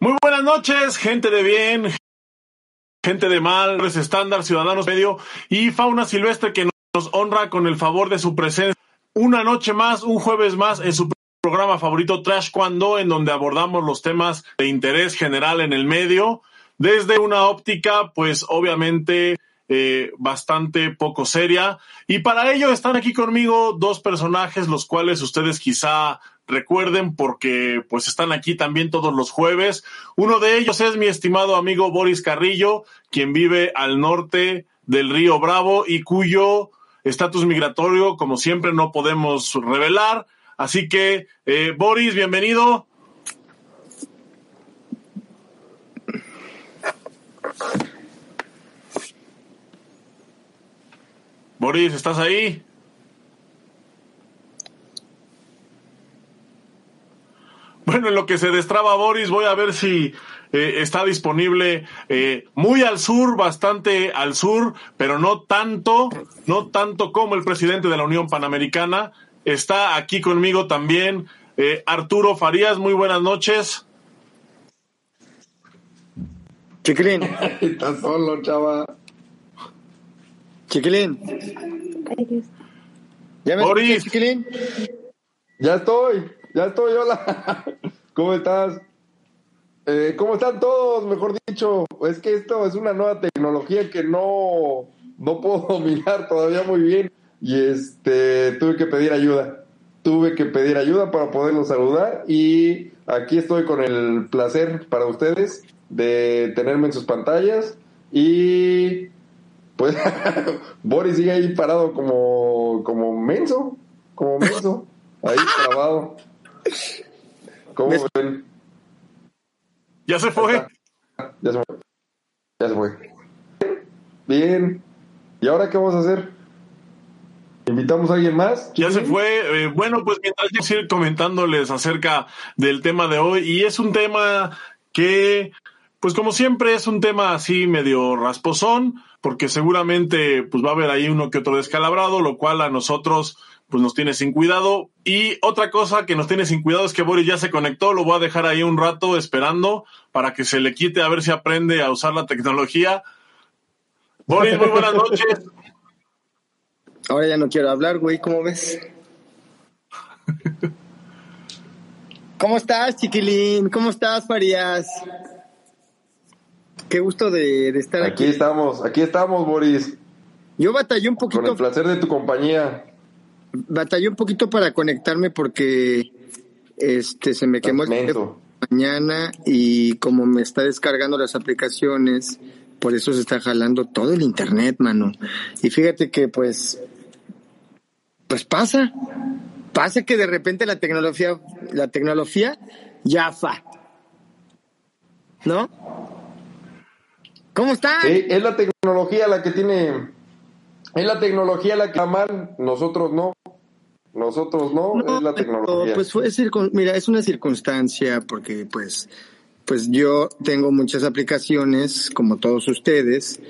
Muy buenas noches, gente de bien, gente de mal, estándar, ciudadanos medio y fauna silvestre que nos honra con el favor de su presencia. Una noche más, un jueves más en su programa favorito Trash Cuando, en donde abordamos los temas de interés general en el medio, desde una óptica, pues obviamente eh, bastante poco seria. Y para ello están aquí conmigo dos personajes, los cuales ustedes quizá recuerden porque pues están aquí también todos los jueves. Uno de ellos es mi estimado amigo Boris Carrillo, quien vive al norte del río Bravo y cuyo estatus migratorio, como siempre, no podemos revelar. Así que, eh, Boris, bienvenido. Boris, ¿estás ahí? Bueno, en lo que se destraba Boris, voy a ver si eh, está disponible eh, muy al sur, bastante al sur, pero no tanto, no tanto como el presidente de la Unión Panamericana. Está aquí conmigo también eh, Arturo Farías. Muy buenas noches. Chiquilín. Está solo, chava. Chiquilín. ¿Ya me Boris. Chiquilín? Ya estoy, ya estoy, hola. ¿Cómo estás? Eh, ¿Cómo están todos? Mejor dicho, es que esto es una nueva tecnología que no, no puedo dominar todavía muy bien y este tuve que pedir ayuda. Tuve que pedir ayuda para poderlos saludar y aquí estoy con el placer para ustedes de tenerme en sus pantallas y pues Boris sigue ahí parado como, como menso, como menso, ahí trabado. ¿Cómo. ¿Ya se fue? Ya se fue. Ya se fue. Bien. ¿Y ahora qué vamos a hacer? ¿Invitamos a alguien más? Ya se fue. Eh, bueno, pues mientras yo sigo comentándoles acerca del tema de hoy, y es un tema que, pues como siempre, es un tema así medio rasposón, porque seguramente pues va a haber ahí uno que otro descalabrado, lo cual a nosotros pues nos tiene sin cuidado. Y otra cosa que nos tiene sin cuidado es que Boris ya se conectó, lo voy a dejar ahí un rato esperando para que se le quite a ver si aprende a usar la tecnología. Boris, muy buenas noches. Ahora ya no quiero hablar, güey, ¿cómo ves? ¿Cómo estás, Chiquilín? ¿Cómo estás, Farías? Qué gusto de, de estar Aquí aquí. estamos, aquí estamos, Boris. Yo batallé un Con poquito, el placer de tu compañía. Batallé un poquito para conectarme porque este se me quemó el teléfono mañana y como me está descargando las aplicaciones, por eso se está jalando todo el internet, mano. Y fíjate que pues pues pasa. Pasa que de repente la tecnología la tecnología ya fa. ¿No? ¿Cómo están? Sí, es la tecnología la que tiene. Es la tecnología la que está mal, nosotros no. Nosotros no, No, es la tecnología. Pues fue mira, es una circunstancia porque pues pues yo tengo muchas aplicaciones como todos ustedes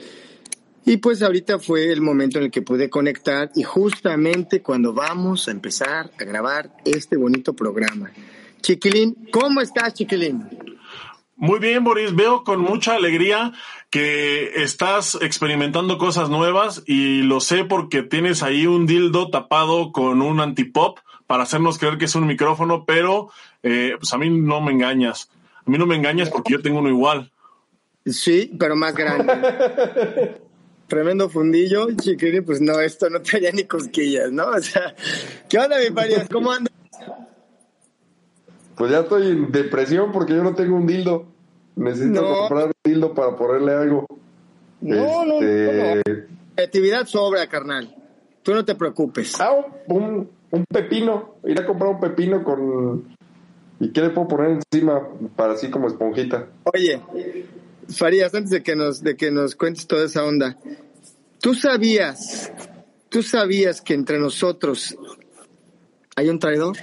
y pues ahorita fue el momento en el que pude conectar y justamente cuando vamos a empezar a grabar este bonito programa. Chiquilín, ¿cómo estás, Chiquilín? Muy bien, Boris. Veo con mucha alegría que estás experimentando cosas nuevas y lo sé porque tienes ahí un dildo tapado con un antipop para hacernos creer que es un micrófono, pero eh, pues a mí no me engañas. A mí no me engañas porque yo tengo uno igual. Sí, pero más grande. Tremendo fundillo, Chiquilín, pues no, esto no traía ni cosquillas, ¿no? O sea, ¿qué onda, mi Farías? ¿Cómo andas? Pues ya estoy en depresión porque yo no tengo un dildo. Necesito No. comprar un dildo para ponerle algo. No, no, Este, no. Creatividad sobra, carnal. Tú no te preocupes. Ah, un, un pepino. Ir a comprar un pepino con. ¿Y qué le puedo poner encima para así como esponjita? Oye, Farías, antes de que nos, de que nos cuentes toda esa onda, ¿tú sabías, tú sabías que entre nosotros hay un traidor?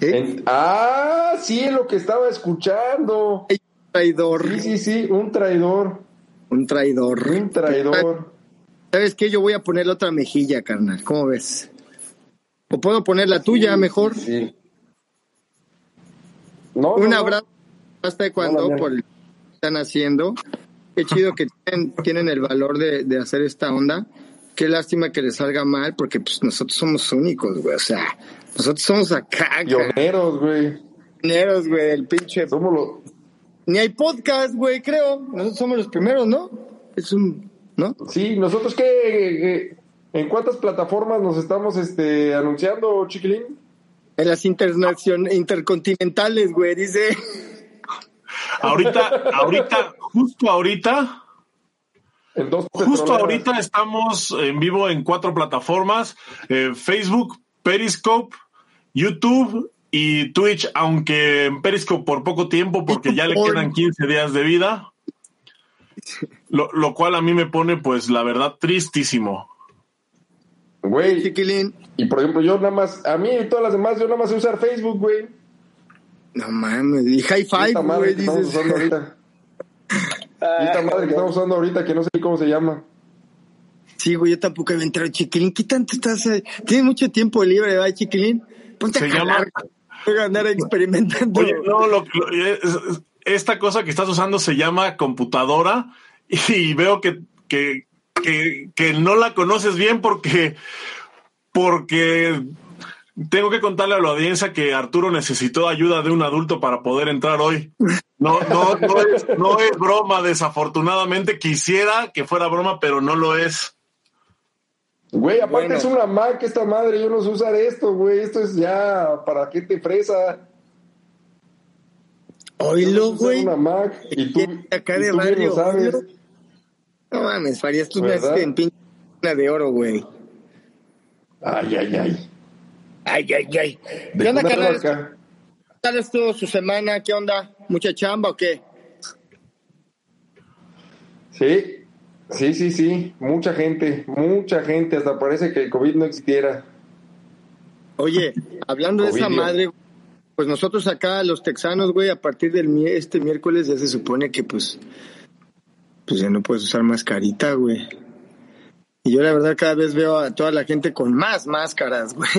¿Eh? En- ah, sí, lo que estaba escuchando. Un traidor, Sí, sí, sí, un traidor. un traidor. Un traidor. ¿Sabes qué? Yo voy a poner la otra mejilla, carnal. ¿Cómo ves? ¿O puedo poner la tuya mejor? Sí. No, Un no, abrazo. hasta cuando por que están haciendo. Qué chido que tienen, tienen el valor de, de hacer esta onda. Qué lástima que les salga mal, porque pues nosotros somos únicos, güey. O sea, nosotros somos acá, Pioneros, güey. cañeros, güey, el pinche. Somos los. Ni hay podcast, güey, creo. Nosotros somos los primeros, ¿no? Es un, ¿no? Sí, nosotros qué. ¿En cuántas plataformas nos estamos este, anunciando, chiquilín? En las internacion intercontinentales, güey, dice. Ahorita, ahorita, justo ahorita, En dos justo ahorita estamos en vivo en cuatro plataformas: eh, Facebook, Periscope, YouTube y Twitch, aunque en Periscope por poco tiempo, porque ya le quedan 15 días de vida. Lo, lo cual a mí me pone, pues, la verdad, tristísimo. Güey, Chiquilín. y por ejemplo, yo nada más, a mí y todas las demás, yo nada más sé usar Facebook, güey. No mames, y high five, Esta madre güey, que estamos dices. usando ahorita. Y esta madre que estamos usando ahorita, que no sé cómo se llama. Sí, güey, yo tampoco he entrado, Chiquilín. ¿Qué tanto estás? eh? Tienes mucho tiempo libre, ¿verdad, Chiquilín? Ponte Se a llama- voy a andar experimentando. Oye, no, lo- lo- esta cosa que estás usando se llama computadora y veo que, que, que, que no la conoces bien porque, porque tengo que contarle a la audiencia que Arturo necesitó ayuda de un adulto para poder entrar hoy. No, no, no es, no es broma, desafortunadamente quisiera que fuera broma, pero no lo es. Güey, aparte Bueno. es una Mac esta madre, yo no sé usar esto, güey. Esto es ya para gente fresa. Yo no sé Oílo, güey. Una Mac. Y tú, Acá y de bien lo sabes. No mames, Farías, tú haces en pinche de oro, güey. Ay, ay, ay. Ay, ay, ay. ¿Qué onda, carnal? ¿Qué tal estuvo su semana? ¿Qué onda? ¿Mucha chamba o qué? Sí, sí, sí, sí. Mucha gente, mucha gente. Hasta parece que el COVID no existiera. Oye, hablando de esa madre, pues nosotros acá, los texanos, güey, a partir del este miércoles ya se supone que pues, pues ya no puedes usar mascarita, güey. Y yo la verdad cada vez veo a toda la gente con más máscaras, güey.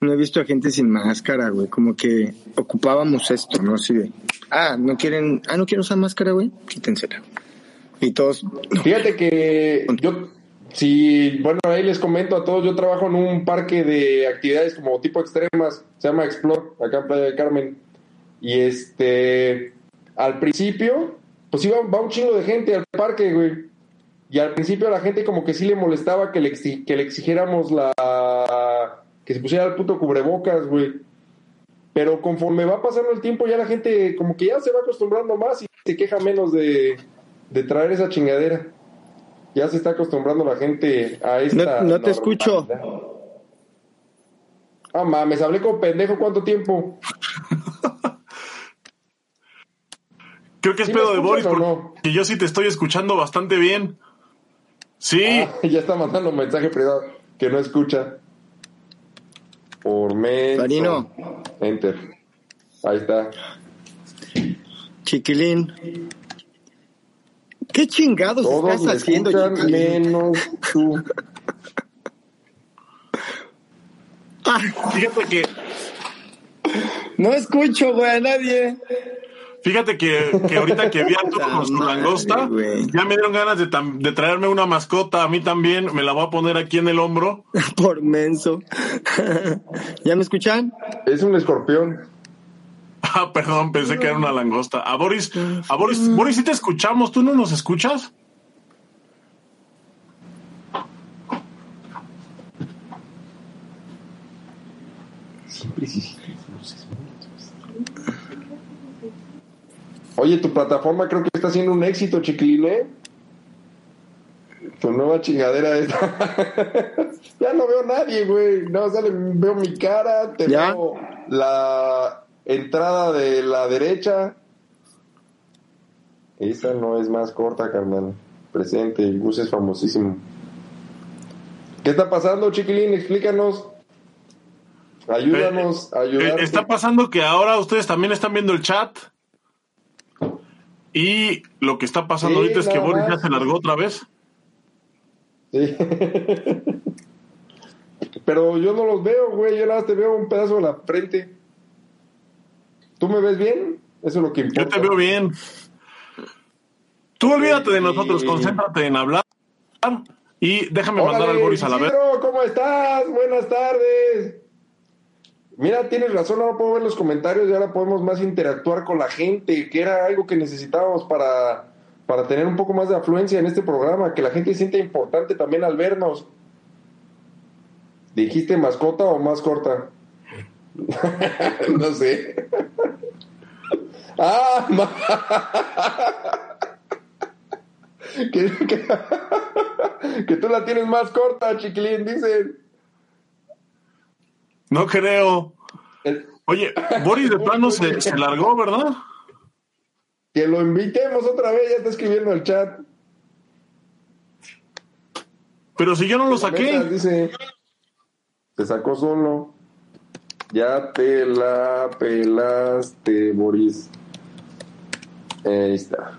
No he visto a gente sin máscara, güey. Como que ocupábamos esto, ¿no? Así de, ah, no quieren, ah, no quieren usar máscara, güey. Quítensela. Y todos, Fíjate que yo, si, bueno, ahí les comento a todos, yo trabajo en un parque de actividades como tipo extremas, se llama Explore, acá en Playa del Carmen. Y este, al principio, pues iba, va un chingo de gente al parque, güey. Y al principio a la gente como que sí le molestaba que le, exi- que le exigiéramos la... que se pusiera el puto cubrebocas, güey. Pero conforme va pasando el tiempo ya la gente como que ya se va acostumbrando más y se queja menos de, de traer esa chingadera. Ya se está acostumbrando la gente a esta... No- no te escucho. Ah, mames, hablé con pendejo cuánto tiempo. Creo que es ¿Sí me pedo de Boris porque no? yo sí te estoy escuchando bastante bien. Sí. Ah, ya está mandando un mensaje privado que no escucha. Por. Farino. Enter. Ahí está. chiquilín. ¿Qué chingados Todos estás me haciendo, escuchan menos tú. Fíjate que, No escucho, güey, a nadie. fíjate que, que ahorita que vi a Arturo con su langosta, güey. ya me dieron ganas de, de traerme una mascota. A mí también me la voy a poner aquí en el hombro. Por menso. ¿Ya me escuchan? Es un escorpión. Ah, perdón, pensé que era una langosta. A Boris, a Boris, Boris, si te escuchamos, ¿tú no nos escuchas? Oye, tu plataforma creo que está siendo un éxito, chiquilín, ¿eh? Tu nueva chingadera esta. ya no veo a nadie, güey. No, sale, veo mi cara, te ¿Ya? veo la entrada de la derecha. Esa no es más corta, carnal. Presente, el Gus es famosísimo. ¿Qué está pasando, chiquilín? Explícanos. Ayúdanos a Eh, ayudar. está pasando que ahora ustedes también están viendo el chat. Y lo que está pasando Sí, ahorita es que Boris ya se largó otra vez. Sí. Pero yo no los veo, güey. Yo nada más te veo un pedazo de la frente. ¿Tú me ves bien? Eso es lo que importa. Yo te veo bien. Tú olvídate de nosotros, concéntrate en hablar y déjame mandar al Boris a la vez. ¿Cómo estás? Buenas tardes. Mira, tienes razón, ahora puedo ver los comentarios y ahora podemos más interactuar con la gente, que era algo que necesitábamos para, para tener un poco más de afluencia en este programa, que la gente siente importante también al vernos. ¿Dijiste mascota o más corta? No sé. ah, que, que, tú la tienes más corta, chiquilín, dicen. No creo. Oye, Boris de plano se, se, largó, ¿verdad? Que lo invitemos otra vez, ya está escribiendo el chat. Pero si yo no lo saqué. dice, se sacó solo. Ya te la pelaste, Boris. Ahí está.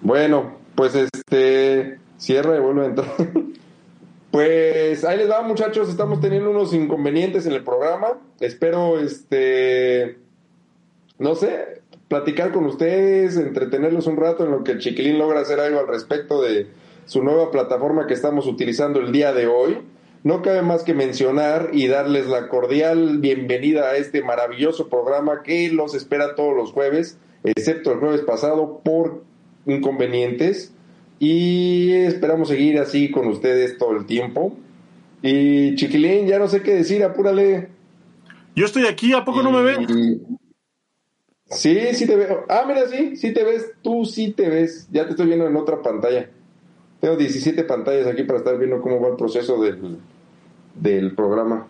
Bueno, pues este cierra y vuelve a entrar. Pues ahí les va, muchachos. Estamos teniendo unos inconvenientes en el programa. Espero, este, no sé, platicar con ustedes, entretenerlos un rato en lo que el Chiquilín logra hacer algo al respecto de su nueva plataforma que estamos utilizando el día de hoy. No cabe más que mencionar y darles la cordial bienvenida a este maravilloso programa que los espera todos los jueves, excepto el jueves pasado por inconvenientes y esperamos seguir así con ustedes todo el tiempo. Y Chiquilín, ya no sé qué decir, apúrale. Yo estoy aquí, ¿a poco no me ven? Sí, sí te veo. Ah, mira, sí, sí te ves. Tú sí te ves. Ya te estoy viendo en otra pantalla. Tengo 17 pantallas aquí para estar viendo cómo va el proceso del, del programa.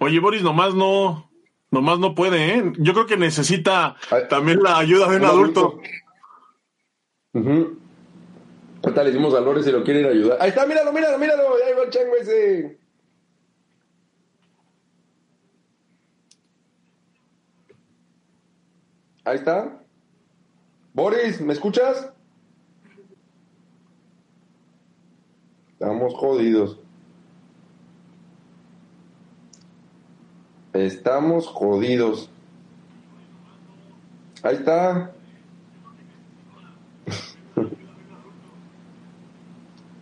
Oye, Boris, nomás no, nomás no puede, ¿eh? Yo creo que necesita también la ayuda de un, adulto. Uh Ahorita le decimos a Lore si lo quiere ir a ayudar. Ahí está, míralo, míralo, míralo. Ahí va el chango ese. Ahí está. Boris, ¿me escuchas? Estamos jodidos. Estamos jodidos. Ahí está.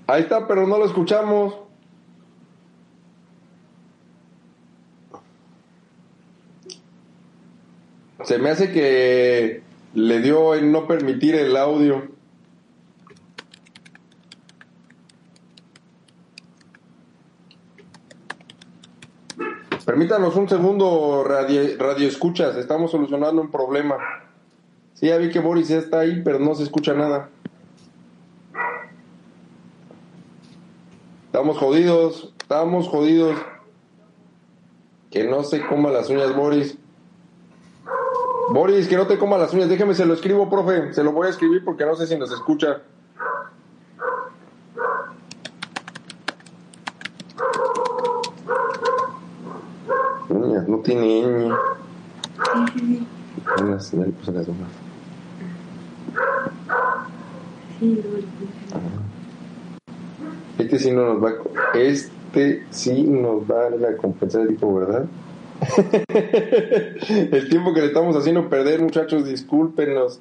Ahí está, pero no lo escuchamos. Se me hace que le dio en no permitir el audio. Permítanos un segundo, radio, escuchas, estamos solucionando un problema. Sí, ya vi que Boris ya está ahí, pero no se escucha nada. Estamos jodidos, estamos jodidos. Que no se coma las uñas, Boris. Boris, que no te coma las uñas. Déjeme, se lo escribo, profe. Se lo voy a escribir porque no sé si nos escucha. No tiene ñ. Unas, ya le puse las Sí, este sí no nos va a, este sí nos va a compensar el tiempo, ¿verdad? el tiempo que le estamos haciendo perder, muchachos, discúlpenos,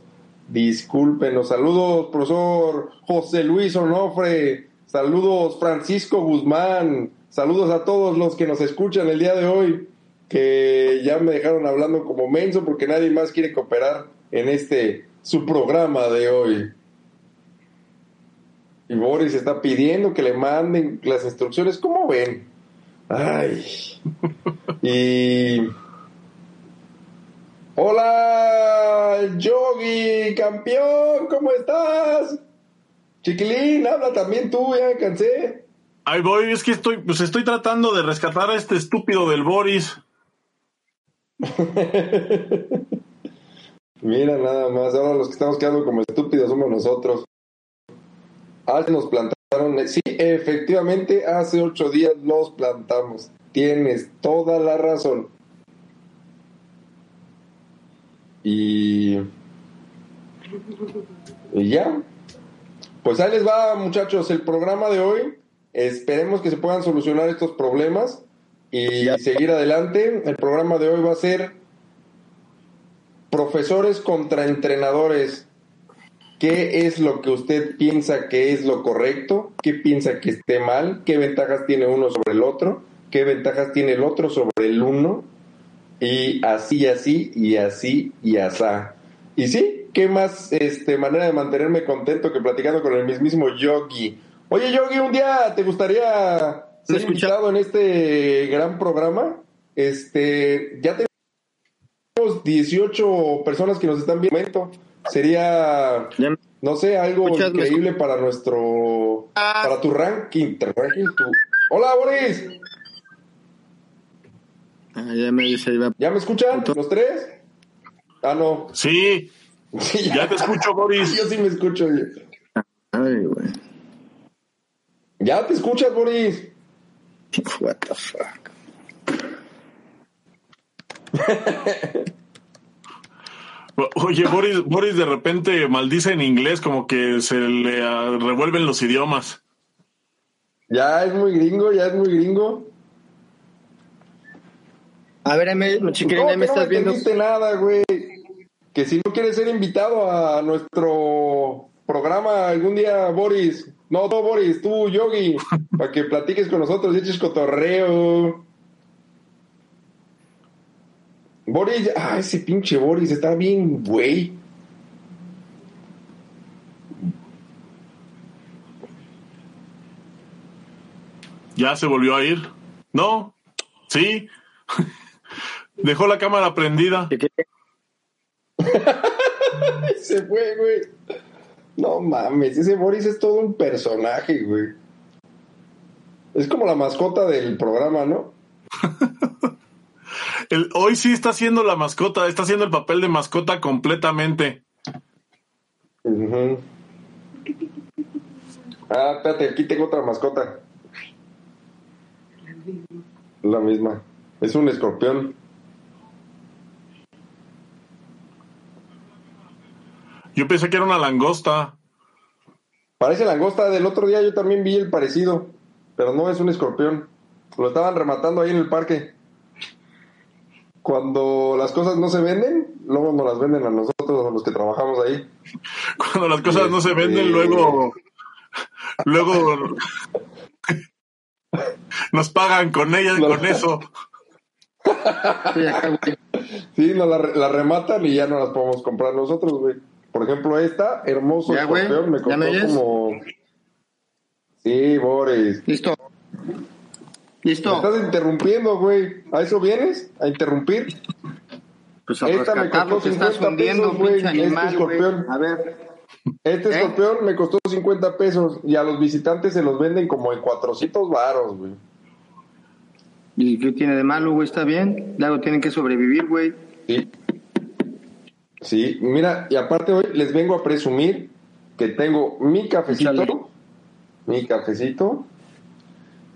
discúlpenos. Saludos, profesor José Luis Onofre, saludos, Francisco Guzmán, saludos a todos los que nos escuchan el día de hoy, que ya me dejaron hablando como menso porque nadie más quiere cooperar en este su programa de hoy. Y Boris está pidiendo que le manden las instrucciones. ¿Cómo ven? Ay. Y. Hola, Yogi, campeón, ¿cómo estás? Chiquilín, habla también tú, ya me cansé. Ay, voy, es que estoy, pues estoy tratando de rescatar a este estúpido del Boris. Mira nada más, ahora los que estamos quedando como estúpidos somos nosotros. Ah, nos plantaron. Sí, efectivamente, hace ocho días nos plantamos. Tienes toda la razón. Y. Y ya. Pues ahí les va, muchachos, el programa de hoy. Esperemos que se puedan solucionar estos problemas. Y seguir adelante. El programa de hoy va a ser profesores contra entrenadores. ¿Qué es lo que usted piensa que es lo correcto? ¿Qué piensa que esté mal? ¿Qué ventajas tiene uno sobre el otro? ¿Qué ventajas tiene el otro sobre el uno? Y así, así, y así, y asá. Y sí, ¿qué más este, manera de mantenerme contento que platicando con el mismísimo Yogi? Oye, Yogi, un día te gustaría ser invitado en este gran programa. Este, ya tenemos 18 personas que nos están viendo. Sería, no sé, algo increíble para nuestro, para tu ranking, ranking Hola, Boris. Ah, ya me dice, ¿Ya me escuchan los tres? Ah, no. Sí. ya. te escucho, Boris. Yo sí me escucho. Ay, güey. Ya te escuchas, Boris. What the fuck. Oye, Boris, Boris de repente maldice en inglés, como que se le ah, revuelven los idiomas. Ya es muy gringo, ya es muy gringo. A ver, me, chiquilín, me estás viendo. No nada, güey. Que si no quieres ser invitado a nuestro programa algún día, Boris. No, no, Boris, tú, Yogi, para que platiques con nosotros y eches cotorreo. Boris, ah, ese pinche Boris está bien, güey. ¿Ya se volvió a ir? ¿No? ¿Sí? Dejó la cámara prendida. Se fue, güey. No mames, ese Boris es todo un personaje, güey. Es como la mascota del programa, ¿no? hoy sí está haciendo la mascota, está haciendo el papel de mascota completamente. Ah, espérate, aquí tengo otra mascota. La misma. Es un escorpión. Yo pensé que era una langosta. Parece langosta. Del otro día yo también vi el parecido. Pero no es un escorpión. Lo estaban rematando ahí en el parque. Cuando las cosas no se venden, luego nos las venden a nosotros, a los que trabajamos ahí. Cuando las cosas no se venden, este, luego. Luego. nos pagan con ellas y con eso. Sí, nos la rematan y ya no las podemos comprar nosotros, güey. Por ejemplo, esta, hermoso escorpión, me costó como. Sí, Boris. Listo. Listo. Me estás interrumpiendo, güey. ¿A eso vienes? ¿A interrumpir? Pues a esta me costó 50 pesos, güey. Este escorpión. A ver. Este ¿Eh? escorpión me costó 50 pesos y a los visitantes se los venden como en 400 varos, güey. ¿Y qué tiene de malo, güey? ¿Está bien? Luego tienen que sobrevivir, güey. Sí. Sí, mira, y aparte hoy les vengo a presumir que tengo mi cafecito, mi cafecito,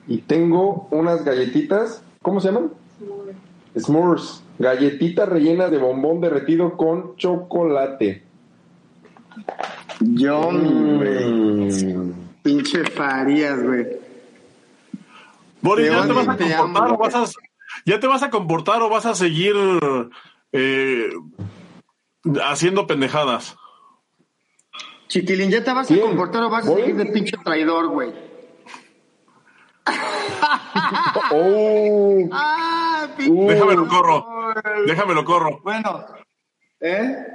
y tengo unas galletitas, ¿cómo se llaman? S'mores. Galletitas rellenas de bombón derretido con chocolate. Yo, mm. Pinche Farías, güey. Boris, ¿ya te, vas a comportar, o vas a, ¿ya te vas a comportar o vas a seguir eh, haciendo pendejadas. Chiquilín, ¿ya te vas a comportar o vas a seguir de pinche traidor, güey? oh. ah, Déjame lo corro. Déjame lo corro. Bueno. ¿Eh?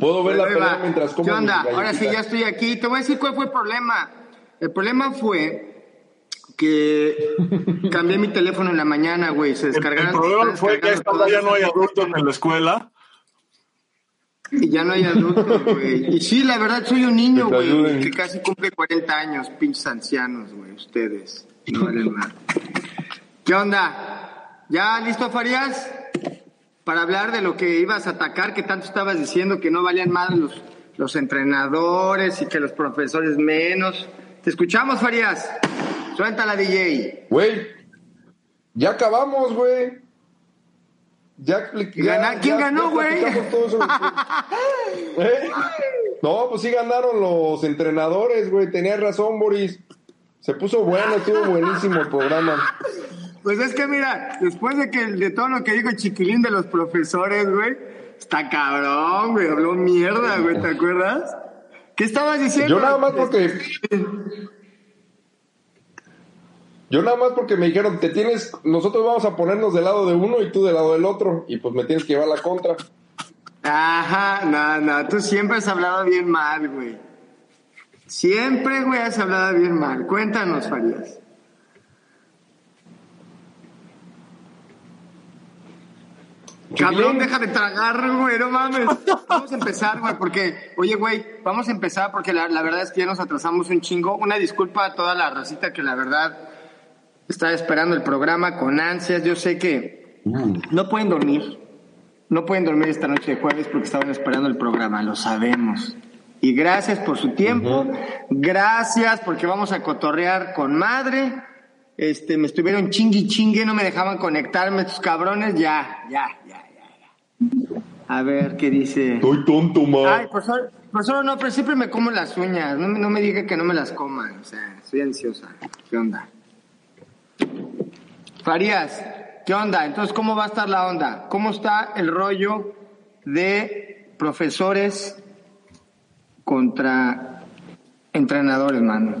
Puedo ver la pelea mientras como. ¿Qué onda? Ahora sí, ya estoy aquí. Te voy a decir cuál fue el problema. El problema fue que cambié mi teléfono en la mañana, güey. Se descargaron. El, problema fue que esta ya no hay adultos en la escuela y ya no hay adultos, güey. Y sí, la verdad, soy un niño, güey, que casi cumple 40 años, pinches ancianos, güey, ustedes. No vale nada. ¿Qué onda? ¿Ya listo, Farías? Para hablar de lo que ibas a atacar, que tanto estabas diciendo que no valían más los, los entrenadores y que los profesores menos. Te escuchamos, Farías. Suéltala, DJ. Güey, ya acabamos, güey. Ya, ¿Quién ganó, güey? ¿Eh? No, pues sí ganaron los entrenadores, güey. Tenías razón, Boris. Se puso bueno, estuvo buenísimo el programa. Pues es que mira, después de que de todo lo que dijo Chiquilín de los profesores, güey, está cabrón, güey, habló mierda, güey, ¿te acuerdas? ¿Qué estabas diciendo? Yo nada más porque. Yo nada más porque me dijeron, te tienes, nosotros vamos a ponernos del lado de uno y tú del lado del otro, y pues me tienes que llevar la contra. Ajá, no, no, tú siempre has hablado bien mal, güey. Siempre, güey, has hablado bien mal. Cuéntanos, Farías. Cabrón, deja de tragar, güey, no mames. Vamos a empezar, güey, porque, oye, güey, vamos a empezar porque la, la, verdad es que ya nos atrasamos un chingo. Una disculpa a toda la racita que la verdad está esperando el programa con ansias. Yo sé que no pueden dormir, no pueden dormir esta noche de jueves porque estaban esperando el programa, lo sabemos. Y gracias por su tiempo, gracias porque vamos a cotorrear con madre. Este, me estuvieron chingui chingue, no me dejaban conectarme, estos cabrones, ya, ya, ya, ya, A ver, ¿qué dice? Estoy tonto, ma. Ay, por favor, por no, pero siempre me como las uñas, no, no me diga que no me las coman, o sea, soy ansiosa. ¿Qué onda? Farías, ¿qué onda? Entonces, ¿cómo va a estar la onda? ¿Cómo está el rollo de profesores contra entrenadores, mano?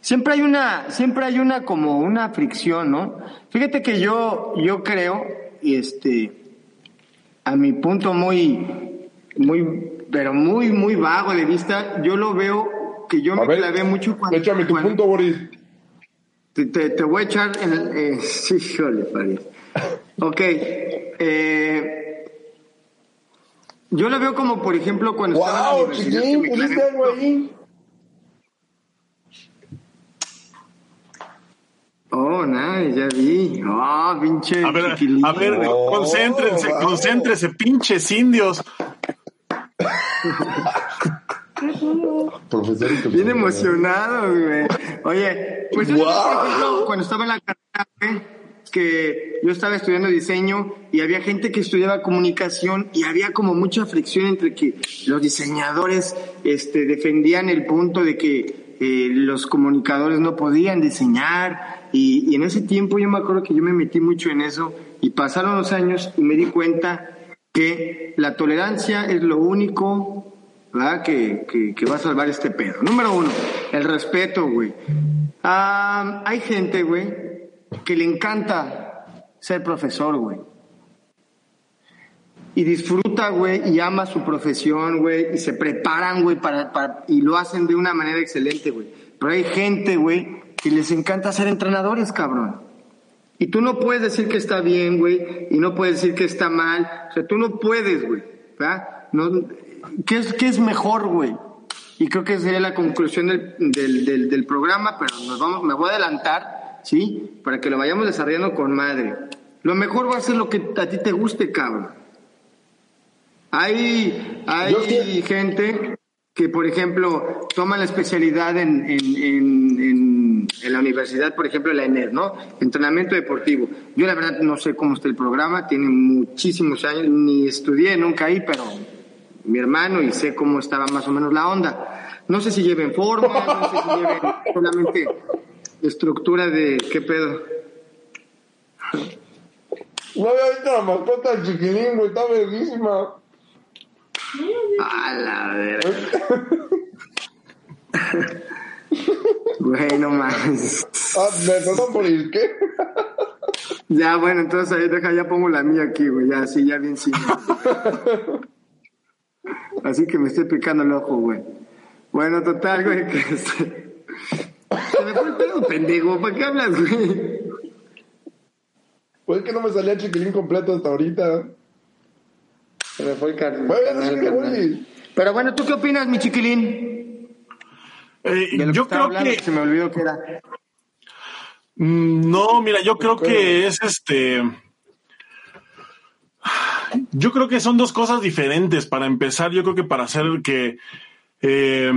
Siempre hay una, siempre hay una como una fricción, ¿no? Fíjate que yo, yo creo, y este, a mi punto muy, muy, pero muy, muy vago de vista, yo lo veo que yo me clavé mucho cuando. Échame tu punto, Boris. Te, te, voy a echar en el. Eh, sí, jole, Farid. Ok. Eh, yo lo veo como, por ejemplo, cuando wow, estaba en la universidad. ¿Pusiste algo ahí? Oh, nice, ya vi. Ah, oh, pinche. A ver, a ver, oh, concéntrense, wow. concéntrense, pinches indios. Profesor, Bien emocionado, güey. Oye, pues yo, por ejemplo, cuando estaba en la carrera, que yo estaba estudiando diseño y había gente que estudiaba comunicación y había como mucha fricción entre que los diseñadores este, defendían el punto de que eh, los comunicadores no podían diseñar y, en ese tiempo yo me acuerdo que yo me metí mucho en eso y pasaron los años y me di cuenta que la tolerancia es lo único ¿verdad? Que, que, va a salvar este pedo. Número uno, el respeto, güey. Ah, hay gente, güey, que le encanta ser profesor, güey. Y disfruta, güey, y ama su profesión, güey, y se preparan, güey, para, para, y lo hacen de una manera excelente, güey. Pero hay gente, güey, que les encanta ser entrenadores, cabrón. Y tú no puedes decir que está bien, güey, y no puedes decir que está mal. O sea, tú no puedes, güey. ¿verdad? No, ¿qué, es, ¿Qué es mejor, güey? Y creo que sería la conclusión del, del, del, programa, pero nos vamos, me voy a adelantar, ¿sí? Para que lo vayamos desarrollando con madre. Lo mejor va a ser lo que a ti te guste, cabrón. Hay, hay gente que, por ejemplo, toma la especialidad en, en, en, la universidad, por ejemplo, la ENED, ¿no? Entrenamiento deportivo. Yo la verdad no sé cómo está el programa, tiene muchísimos años, ni estudié nunca ahí, pero mi hermano y sé cómo estaba más o menos la onda. No sé si lleven forma, no sé si lleven solamente estructura de qué pedo. No había visto la mascota chiquilín, güey, está bellísima. A la verga. Güey, no mames. Ah, ¿me por ir qué? Ya, bueno, entonces ahí deja, ya pongo la mía aquí, güey. Ya, sí, ya bien sí. Así que me estoy picando el ojo, güey. Bueno, total, güey, que este... Se me fue el pedo, pendejo. ¿Para qué hablas, güey? Pues que no me salía chiquilín completo hasta ahorita. Se me fue el canal, Pero bueno, ¿tú qué opinas, mi chiquilín? Eh, yo creo que... Se me olvidó que era. Mm, no, mira, yo creo que es este... Yo creo que son dos cosas diferentes. Para empezar, yo creo que para hacer que eh,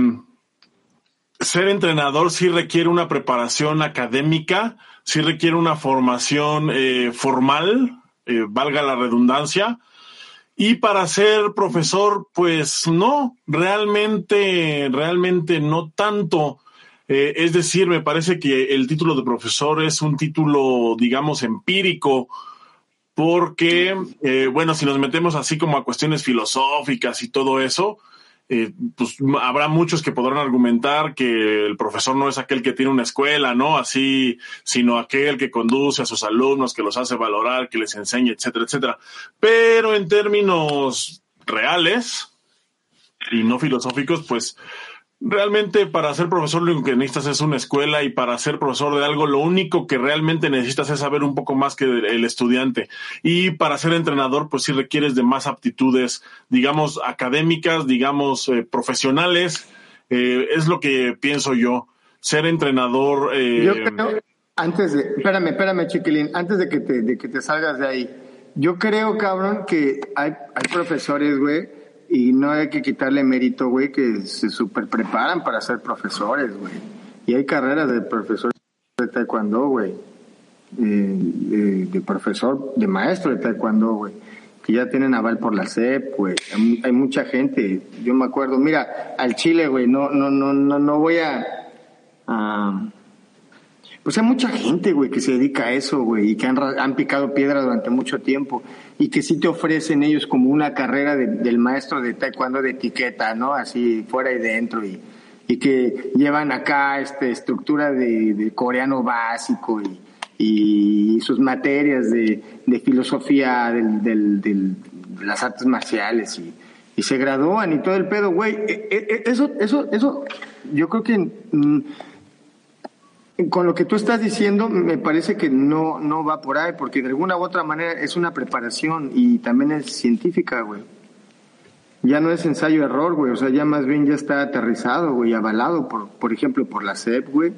ser entrenador sí requiere una preparación académica, sí requiere una formación eh, formal, valga la redundancia, y para ser profesor, pues no, realmente, realmente no tanto. Eh, es decir, me parece que el título de profesor es un título, digamos, empírico, porque, eh, bueno, si nos metemos así como a cuestiones filosóficas y todo eso, eh, pues habrá muchos que podrán argumentar que el profesor no es aquel que tiene una escuela, ¿no? Así, sino aquel que conduce a sus alumnos, que los hace valorar, que les enseña, etcétera, etcétera. Pero en términos reales y no filosóficos, pues Realmente para ser profesor lo único que necesitas es una escuela y para ser profesor de algo lo único que realmente necesitas es saber un poco más que el estudiante. Y para ser entrenador pues sí requieres de más aptitudes, digamos, académicas, digamos, eh, profesionales. Eh, es lo que pienso yo. Ser entrenador... Eh, yo creo, antes de, espérame, espérame chiquilín, antes de que te, de que te salgas de ahí, yo creo, cabrón, que hay, hay profesores, güey, y no hay que quitarle mérito, güey, que se super preparan para ser profesores, güey. Y hay carreras de profesor de taekwondo, güey. Eh, de, profesor, de maestro de taekwondo, güey. Que ya tienen aval por la CEP, güey. Hay, mucha gente. Yo me acuerdo, mira, al Chile, güey, no, no, no, no, no voy a pues hay mucha gente, güey, que se dedica a eso, güey, y que han, han, picado piedra durante mucho tiempo y que sí te ofrecen ellos como una carrera del maestro de taekwondo de etiqueta, ¿no? Así fuera y dentro y, y que llevan acá este estructura de, coreano básico y, y, sus materias de, de filosofía del, del, del, de las artes marciales y, y se gradúan y todo el pedo, güey. E, e, e, eso, eso, eso, yo creo que mm, con lo que tú estás diciendo, me parece que no, no va por ahí, porque de alguna u otra manera es una preparación y también es científica, güey. Ya no es ensayo-error, güey, o sea, ya más bien ya está aterrizado, güey, avalado, por, por ejemplo, por la SEP, güey,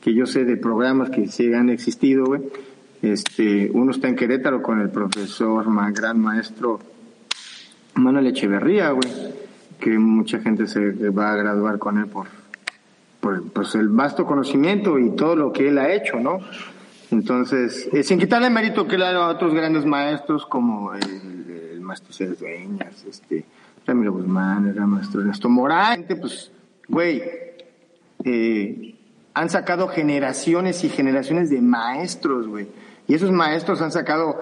que yo sé de programas que sí han existido, güey. Este, uno está en Querétaro con el profesor, gran maestro Manuel Echeverría, güey, que mucha gente se va a graduar con él por pues el vasto conocimiento y todo lo que él ha hecho, ¿no? Entonces, eh, sin quitarle mérito que le ha dado a otros grandes maestros como el, maestro César Dueñas, este, Ramiro Guzmán, el maestro Ernesto Morán, pues, güey, eh, han sacado generaciones y generaciones de maestros, güey. Y esos maestros han sacado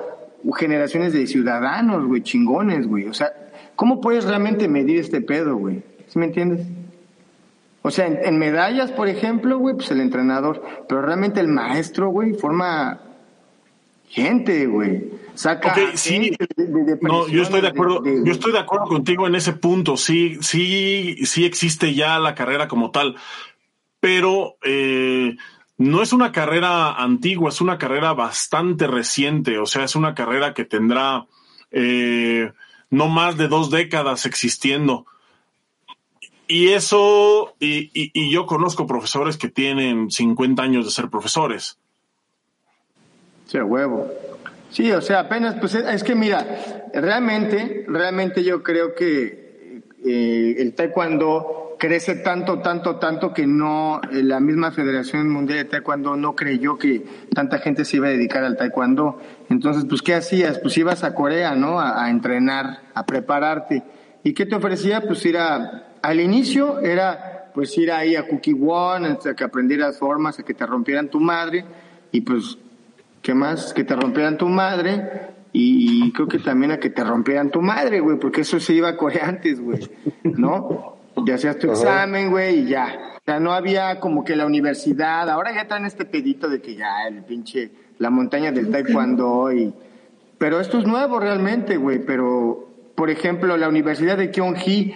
generaciones de ciudadanos, güey, chingones, güey. O sea, ¿cómo puedes realmente medir este pedo, güey? ¿Sí me entiendes? O sea, en, medallas, por ejemplo, güey, pues el entrenador, pero realmente el maestro, güey, forma gente, güey. Saca sí. no, yo estoy de acuerdo, yo estoy de acuerdo contigo en ese punto. Sí, sí, sí existe ya la carrera como tal, pero eh, no es una carrera antigua, es una carrera bastante reciente. O sea, es una carrera que tendrá eh, no más de dos décadas existiendo. Y eso, y, y, yo conozco profesores que tienen 50 años de ser profesores. Sí, huevo. Sí, o sea, apenas, pues es que mira, realmente, realmente yo creo que eh, el taekwondo crece tanto, tanto, tanto que no, eh, la misma Federación Mundial de Taekwondo no creyó que tanta gente se iba a dedicar al taekwondo. Entonces, pues, ¿qué hacías? Pues ibas a Corea, ¿no? A, a entrenar, a prepararte. ¿Y qué te ofrecía? Pues ir a, al inicio era pues ir ahí a Cookie One, hasta que aprendieras formas, a que te rompieran tu madre, y pues, ¿qué más? Que te rompieran tu madre, y creo que también a que te rompieran tu madre, güey, porque eso se iba a antes, güey, ¿no? Ya hacías tu examen, güey, y ya. O sea, no había como que la universidad, ahora ya en este pedito de que ya el pinche, la montaña del taekwondo y... Pero esto es nuevo realmente, güey, pero, por ejemplo, la Universidad de Kyonghee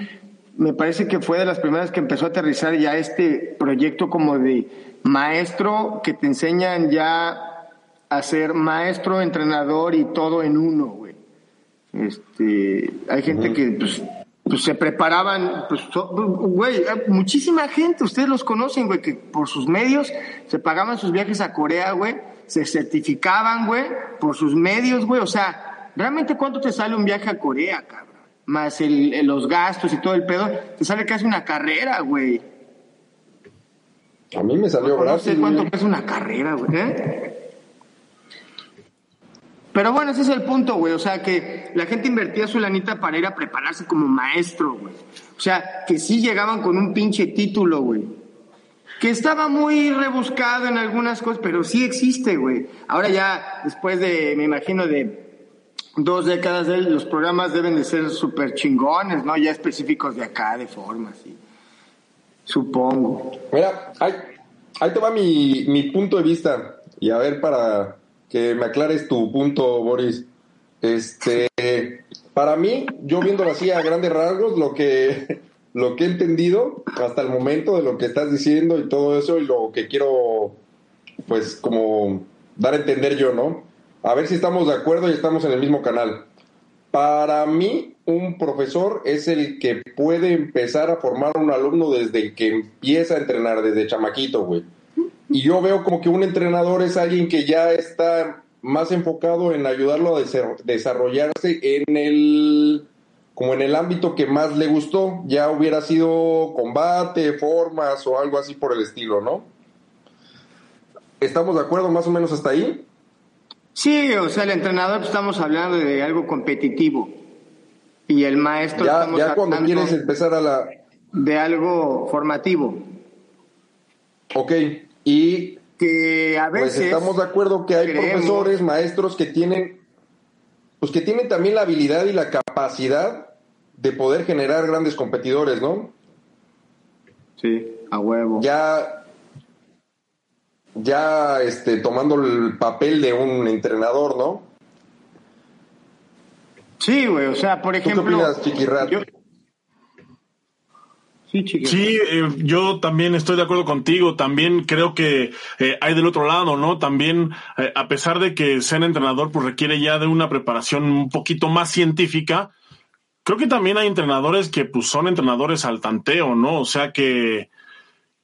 me parece que fue de las primeras que empezó a aterrizar ya este proyecto como de maestro que te enseñan ya a ser maestro, entrenador y todo en uno, güey. Este, hay gente que pues, pues, se preparaban, pues, güey, muchísima gente, ustedes los conocen, güey, que por sus medios se pagaban sus viajes a Corea, güey, se certificaban, güey, por sus medios, güey, o sea, realmente cuánto te sale un viaje a Corea, cabrón más el, los gastos y todo el pedo, te sale casi una carrera, güey. A mí me salió gratis. No sé cuánto es una carrera, güey. ¿eh? Pero bueno, ese es el punto, güey. O sea, que la gente invertía su lanita para ir a prepararse como maestro, güey. O sea, que sí llegaban con un pinche título, güey. que estaba muy rebuscado en algunas cosas, pero sí existe, güey. Ahora ya, después de, me imagino, de dos décadas, de, los programas deben de ser súper chingones, ¿no? Ya específicos de acá, de forma, sí. Supongo. Mira, ahí, ahí te va mi, mi punto de vista. Y a ver, para que me aclares tu punto, Boris. Este, para mí, yo viéndolo así a grandes rasgos, lo que lo que he entendido hasta el momento de lo que estás diciendo y todo eso y lo que quiero, pues, como dar a entender yo, ¿no? A ver si estamos de acuerdo y estamos en el mismo canal. Para mí, un profesor es el que puede empezar a formar un alumno desde que empieza a entrenar, desde chamaquito, güey. Y yo veo como que un entrenador es alguien que ya está más enfocado en ayudarlo a desarrollarse en el como en el ámbito que más le gustó, ya hubiera sido combate, formas o algo así por el estilo, ¿no? ¿Estamos de acuerdo más o menos hasta ahí? Sí, o sea, el entrenador pues, estamos hablando de algo competitivo y el maestro ya, ya cuando quieres empezar a la de algo formativo. Ok, y que a pues, veces pues estamos de acuerdo que hay profesores, maestros que tienen pues que tienen también la habilidad y la capacidad de poder generar grandes competidores, ¿no? Sí, a huevo. Ya, ya este, tomando el papel de un entrenador, ¿no? Sí, güey, o sea, por ejemplo. qué opinas, Chiquirat? Sí, eh, yo también estoy de acuerdo contigo. También creo que eh, hay del otro lado, ¿no? También, eh, a pesar de que ser entrenador, pues requiere ya de una preparación un poquito más científica. Creo que también hay entrenadores que pues son entrenadores al tanteo, ¿no? O sea que,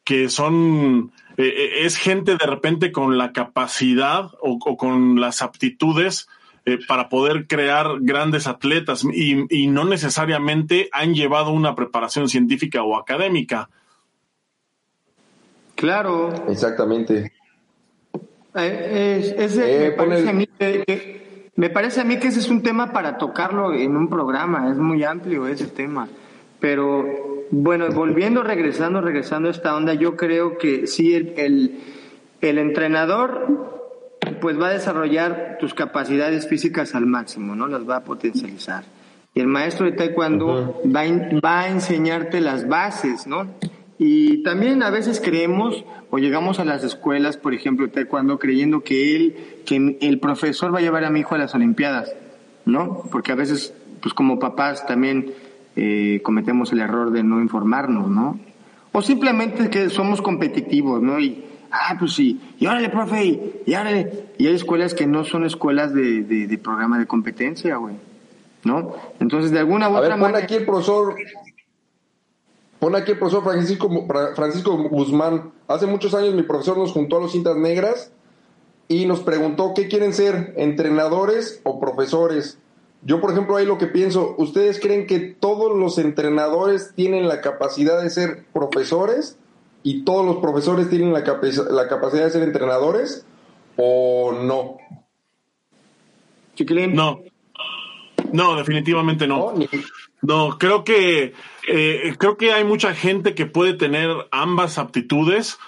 que son, es gente de repente con la capacidad o, o con las aptitudes eh, para poder crear grandes atletas y, no necesariamente han llevado una preparación científica o académica. Claro. Exactamente. Eh, me, eh, parece a mí que, me parece a mí que ese es un tema para tocarlo en un programa, es muy amplio ese tema. Pero bueno, volviendo, regresando, regresando a esta onda, yo creo que sí, el, el, el entrenador pues va a desarrollar tus capacidades físicas al máximo, ¿no? Las va a potencializar. Y el maestro de taekwondo va, a, va a enseñarte las bases, ¿no? Y también a veces creemos o llegamos a las escuelas, por ejemplo, de taekwondo, creyendo que él, que el profesor va a llevar a mi hijo a las Olimpiadas, ¿no? Porque a veces, pues como papás también eh, cometemos el error de no informarnos, ¿no? O simplemente que somos competitivos, ¿no? Y, Ah, pues sí. Y órale, profe, y, órale. Y hay escuelas que no son escuelas de, de, programa de competencia, güey. ¿No? Entonces, de alguna u otra A ver, pon aquí el profesor. Pon aquí el profesor Francisco, Francisco Guzmán. Hace muchos años mi profesor nos juntó a los cintas negras y nos preguntó qué quieren ser, entrenadores o profesores. Yo, por ejemplo, ahí lo que pienso, ¿ustedes creen que todos los entrenadores tienen la capacidad de ser profesores? y todos los profesores tienen la, la capacidad de ser entrenadores o no? Chiquilín. No. No, definitivamente no. No, creo que eh, creo que hay mucha gente que puede tener ambas aptitudes.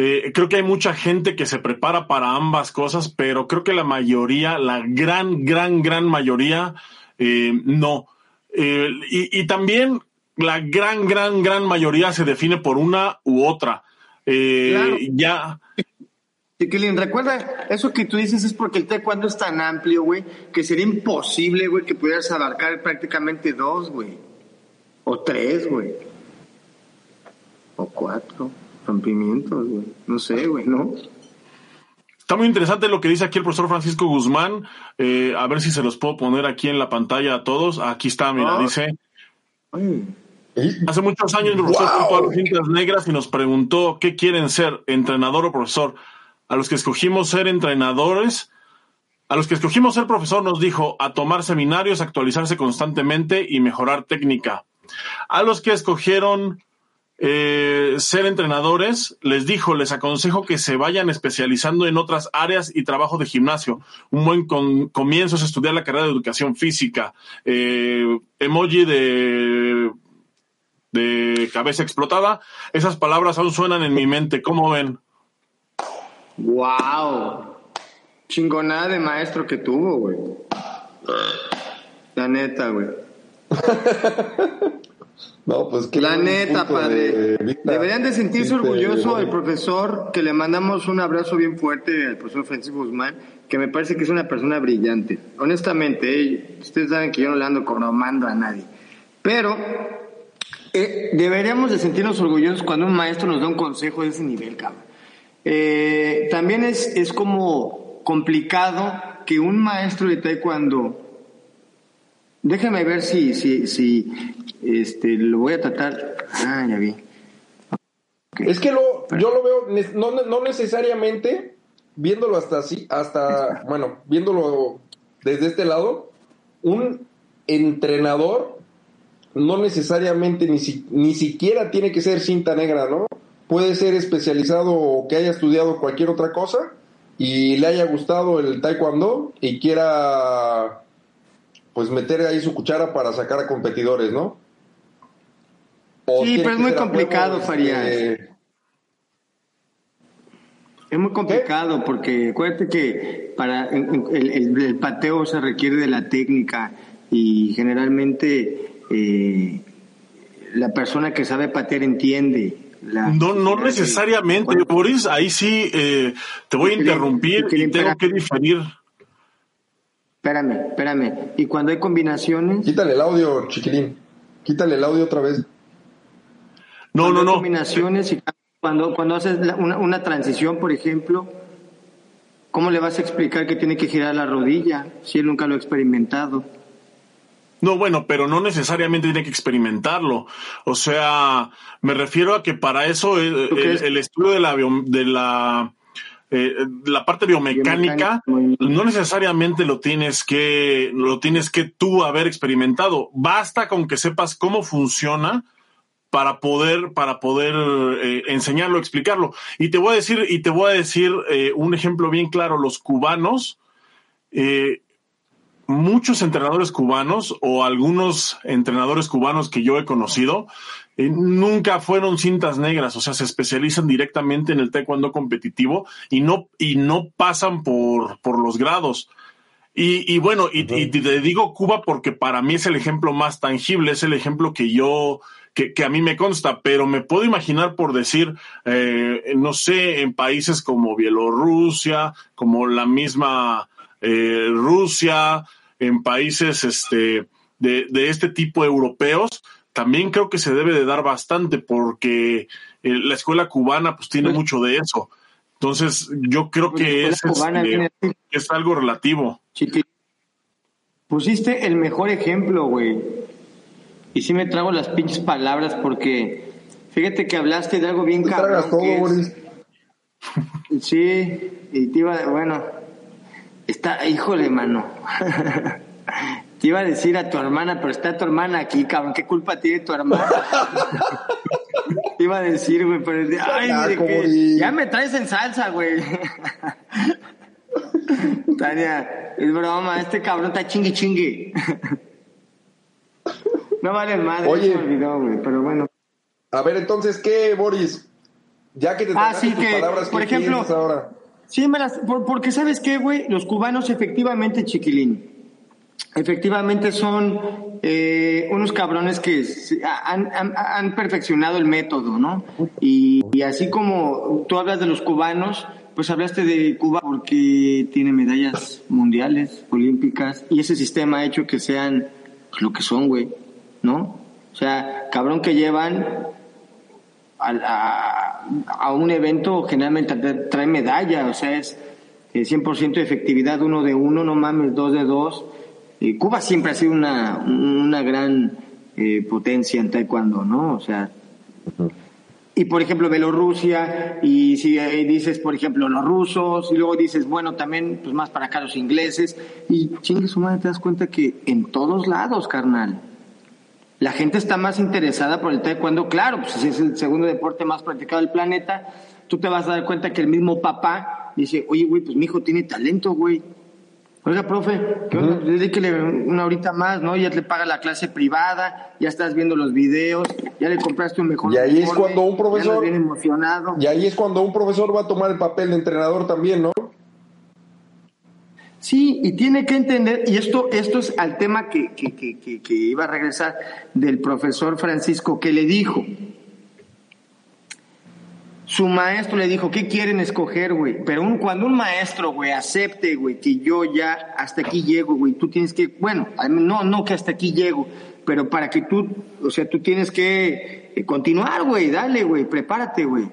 Eh, creo que hay mucha gente que se prepara para ambas cosas, pero creo que la mayoría, la gran, gran, gran mayoría, eh, no. y, y, también la gran, gran, gran mayoría se define por una u otra. Eh, Ya. Chiquilín, recuerda, eso que tú dices es porque el taekwondo es tan amplio, güey, que sería imposible, güey, que pudieras abarcar prácticamente dos, güey. O tres, güey. O cuatro rompimientos, güey. No sé, güey, ¿no? Está muy interesante lo que dice aquí el profesor Francisco Guzmán. Eh, a ver si se los puedo poner aquí en la pantalla a todos. Aquí está, mira, ah. dice. Hace muchos años nos wow. a las cintas negras y nos preguntó qué quieren ser, entrenador o profesor. A los que escogimos ser entrenadores, a los que escogimos ser profesor nos dijo a tomar seminarios, actualizarse constantemente y mejorar técnica. A los que escogieron eh, ser entrenadores, les dijo, les aconsejo que se vayan especializando en otras áreas y trabajo de gimnasio. Un buen comienzo es estudiar la carrera de educación física. Eh, emoji de de cabeza explotada. Esas palabras aún suenan en mi mente. ¿Cómo ven? ¡Wow! Chingonada de maestro que tuvo, güey. La neta, güey. No, pues que La neta, padre. Deberían de sentirse orgulloso el profesor, que le mandamos un abrazo bien fuerte al profesor Francisco Guzmán, que me parece que es una persona brillante. Honestamente, eh, ustedes saben que yo no le ando cobrando a nadie. Pero eh, deberíamos de sentirnos orgullosos cuando un maestro nos da un consejo de ese nivel, cabrón. Eh, también es, es como complicado que un maestro de taekwondo Déjame ver si, si, si, este, lo voy a tratar. Ah, ya vi. Es que lo, yo lo veo, no, no necesariamente, viéndolo hasta así, hasta, bueno, viéndolo desde este lado, un entrenador no necesariamente ni, si- ni siquiera tiene que ser cinta negra, ¿no? Puede ser especializado o que haya estudiado cualquier otra cosa y le haya gustado el taekwondo y quiera pues meter ahí su cuchara para sacar a competidores, ¿no? O Sí, pero es muy complicado, huevo, Farías. este, Es muy complicado porque acuérdate que para el, el- el pateo se requiere de la técnica y generalmente eh, la persona que sabe patear entiende. La, No, no necesariamente, Boris. Ahí sí eh, te voy a interrumpir y tengo que diferir. Espérame, espérame. Y cuando hay combinaciones, Quítale el audio, chiquilín. Quítale el audio otra vez. No, cuando no, hay no. combinaciones y cuando, cuando haces la- una, una transición, por ejemplo, ¿cómo le vas a explicar que tiene que girar la rodilla si él nunca lo ha experimentado? No, bueno, pero no necesariamente tiene que experimentarlo. O sea, me refiero a que para eso eh, ¿Tú el, crees? el estudio de la de la eh, la parte biomecánica Biomecánica. no necesariamente lo tienes que lo tienes que tú haber experimentado. Basta con que sepas cómo funciona para poder para poder eh, enseñarlo, explicarlo. Y te voy a decir y te voy a decir eh, un ejemplo bien claro. Los cubanos muchos entrenadores cubanos o algunos entrenadores cubanos que yo he conocido eh, nunca fueron cintas negras, o sea, se especializan directamente en el taekwondo competitivo y no, y no pasan por, por los grados. Y, y bueno, y, y te digo Cuba porque para mí es el ejemplo más tangible, es el ejemplo que yo, que, que a mí me consta, pero me puedo imaginar por decir, eh, no sé, en países como Bielorrusia, como la misma eh, Rusia, en países este, de, de este tipo europeos, también creo que se debe de dar bastante porque eh, la escuela cubana pues tiene Pues- mucho de eso. Entonces yo creo Pues, que es, este, es algo relativo. Chiqui. Pusiste el mejor ejemplo, güey. Y sí me trago las pinches palabras porque fíjate que hablaste de algo bien Te cabrón. tragas todo, que es- Boris. Sí, y te iba, bueno, está, híjole, mano. te iba a decir a tu hermana, pero está tu hermana aquí, cabrón, ¿qué culpa tiene tu hermana? te iba a decir, güey, pero de- ay, Ya, de que- ya me traes en salsa, güey. Tania, es broma, este cabrón está chingui chingui. no vale madre, Oye. olvidó, güey, pero bueno. A ver, entonces, ¿qué, Boris? Ya que te Ah, sí, tus que, palabras, por ¿qué ejemplo, ahora? Sí, me las, por- porque sabes qué, güey, los cubanos efectivamente, chiquilín, efectivamente son eh, unos cabrones que han, han- perfeccionado el método, ¿no? Y, y así como tú hablas de los cubanos, pues hablaste de Cuba porque tiene medallas mundiales, olímpicas, y ese sistema ha hecho que sean pues, lo que son, güey, ¿no? O sea, cabrón que llevan a, a un evento generalmente tra- trae medalla, o sea, es eh, 100% de efectividad, uno de uno, no mames, dos de dos. Cuba siempre ha sido una, una gran eh, potencia en taekwondo, ¿no? O sea, y por ejemplo Bielorrusia, y si eh, dices, por ejemplo, los rusos, y luego dices, bueno, también, pues más para acá los ingleses, y chingue su madre, te das cuenta que en todos lados, carnal. La gente está más interesada por el taekwondo, claro, pues si es el segundo deporte más practicado del planeta, tú te vas a dar cuenta que el mismo papá dice, oye, güey, pues mi hijo tiene talento, güey. Oiga, profe, ¿qué onda? Dedíquele una horita más, ¿no? Ya te paga la clase privada, ya estás viendo los videos, ya le compraste un mejor Y ahí es cuando un profesor- bien emocionado. Y ahí es cuando un profesor va a tomar el papel de entrenador también, ¿no? Sí, y tiene que entender, y esto, esto es al tema que, que, que, que, que iba a regresar del profesor Francisco, que le dijo, su maestro le dijo, ¿qué quieren escoger, güey? Pero un, cuando un maestro, güey, acepte, güey, que yo ya hasta aquí llego, güey, tú tienes que, bueno, no, no que hasta aquí llego, pero para que tú, o sea, tú tienes que eh, continuar, güey, dale, güey, prepárate, güey.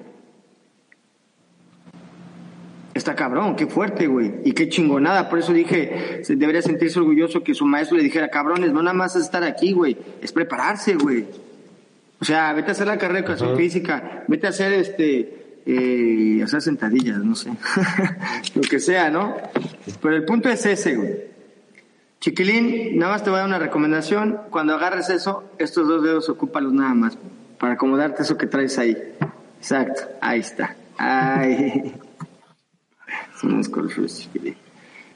Está cabrón, qué fuerte, güey. Y qué chingonada. Por eso dije, debería sentirse orgulloso que su maestro le dijera, cabrones, no nada más es estar aquí, güey. Es prepararse, güey. O sea, vete a hacer la carrera de educación física, vete a hacer este, eh, hacer sentadillas, no sé. Lo que sea, ¿no? Pero el punto es ese, güey. Chiquilín, nada más te voy a dar una recomendación. Cuando agarres eso, estos dos dedos ocúpalos nada más. Para acomodarte eso que traes ahí. Exacto. Ahí está. Ay. Son unos corfus, chiquilín.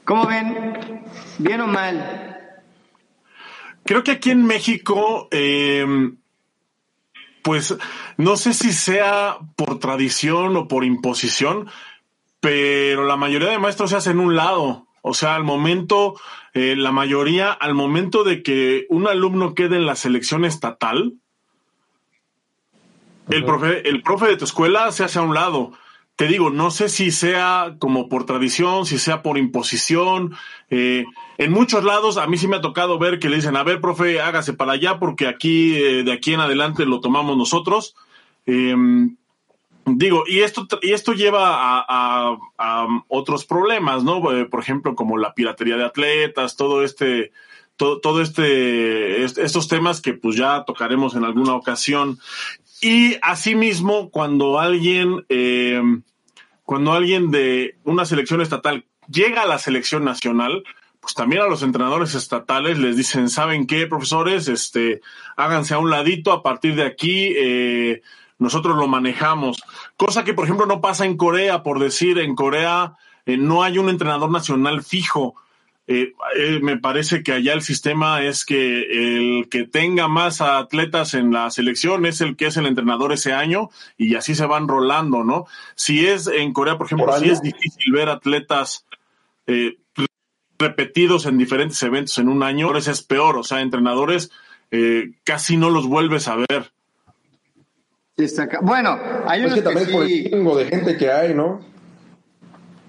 ¿Cómo ven? ¿Bien o mal? Creo que aquí en México, eh, pues no sé si sea por tradición o por imposición, pero la mayoría de maestros se hacen un lado. O sea, al momento, eh, la mayoría, al momento de que un alumno quede en la selección estatal, el profe, el profe de tu escuela se hace a un lado. Te digo, no sé si sea como por tradición, si sea por imposición. eh, en muchos lados a mí sí me ha tocado ver que le dicen, a ver, profe, hágase para allá porque aquí, eh, de aquí en adelante lo tomamos nosotros. Eh, digo, y esto, y esto lleva a, a otros problemas, ¿no? Eh, Por ejemplo, como la piratería de atletas, todo este, todo, todo este, est- estos temas que pues ya tocaremos en alguna ocasión. Y asimismo, cuando alguien, eh, cuando alguien de una selección estatal llega a la selección nacional, pues también a los entrenadores estatales les dicen, ¿saben qué, profesores? Este, háganse a un ladito, a partir de aquí, eh, nosotros lo manejamos. Cosa que, por ejemplo, no pasa en Corea, por decir, en Corea eh, no hay un entrenador nacional fijo. Eh, eh, me parece que allá el sistema es que el que tenga más atletas en la selección es el que es el entrenador ese año y así se van rolando, ¿no? Si es en Corea, por ejemplo, ¿Por si es difícil ver atletas eh, repetidos en diferentes eventos en un año, ahora es peor, o sea, entrenadores eh, casi no los vuelves a ver. Bueno, hay Es unos que también es por sí- el chingo de gente que hay, ¿no?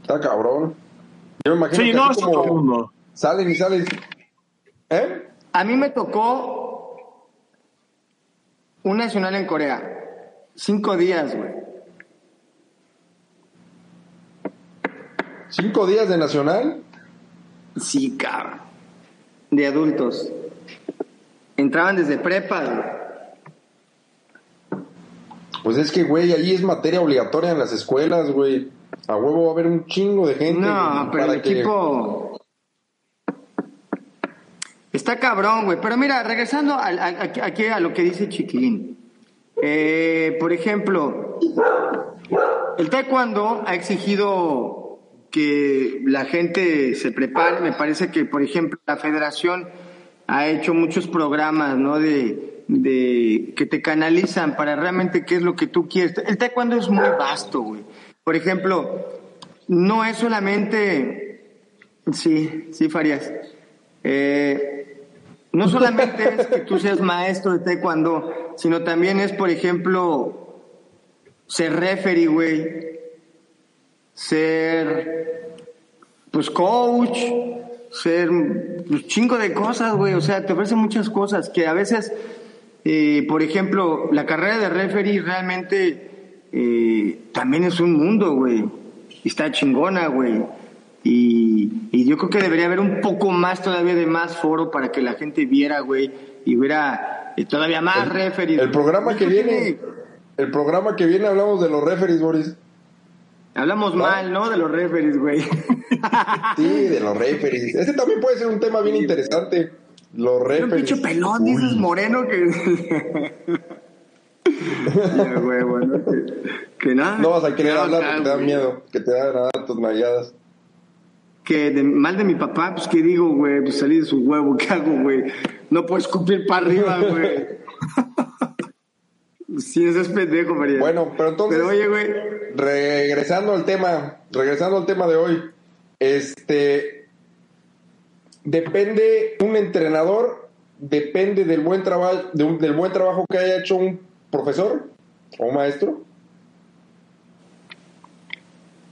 Está cabrón. Yo me imagino Sí, que no, así es otro como mundo. salen y salen. ¿Eh? A mí me tocó un nacional en Corea. Cinco días, güey. ¿Cinco días de nacional? Sí, cabrón. De adultos. Entraban desde prepa, güey. Pues es que, güey, ahí es materia obligatoria en las escuelas, güey. A huevo va a haber un chingo de gente. No, pero para el que- equipo. Está cabrón, güey. Pero mira, regresando al- a, a- aquí a lo que dice Chiquilín. Eh, por ejemplo, el taekwondo ha exigido que la gente se prepare. Me parece que, por ejemplo, la federación ha hecho muchos programas, ¿no? De, de que te canalizan para realmente qué es lo que tú quieres. El taekwondo es muy vasto, güey. Por ejemplo, no es solamente, sí, sí, Farías. Eh, no solamente es que tú seas maestro de taekwondo, sino también es, por ejemplo, ser referee, güey. Ser, pues, coach. Ser, pues, chingo de cosas, güey. O sea, te ofrecen muchas cosas que a veces, eh, por ejemplo, la carrera de referee realmente eh, también es un mundo, güey. Está chingona, güey. Y, y yo creo que debería haber un poco más todavía de más foro para que la gente viera, güey, y hubiera eh, todavía más referees. El programa que viene, el programa que viene hablamos de los referees, Boris. Hablamos mal, ¿no? De los referees, güey. Sí, de los referees. Este también puede ser un tema bien interesante. Los Era un referees. pinche pelón, dices moreno que. ya, güey, bueno, que, que nada. No vas a querer No, hablar porque te da güey. miedo, que te dan a dar tus nalladas. que de, mal de mi papá, pues qué digo, güey, pues salí de su huevo, ¿qué hago, güey? No puedo escupir para arriba, güey. sí, ese es pendejo, María. Bueno, pero entonces, Pero oye, güey, regresando al tema, regresando al tema de hoy, este, depende, un entrenador depende del buen trabajo, de un- del buen trabajo que haya hecho un profesor o un maestro.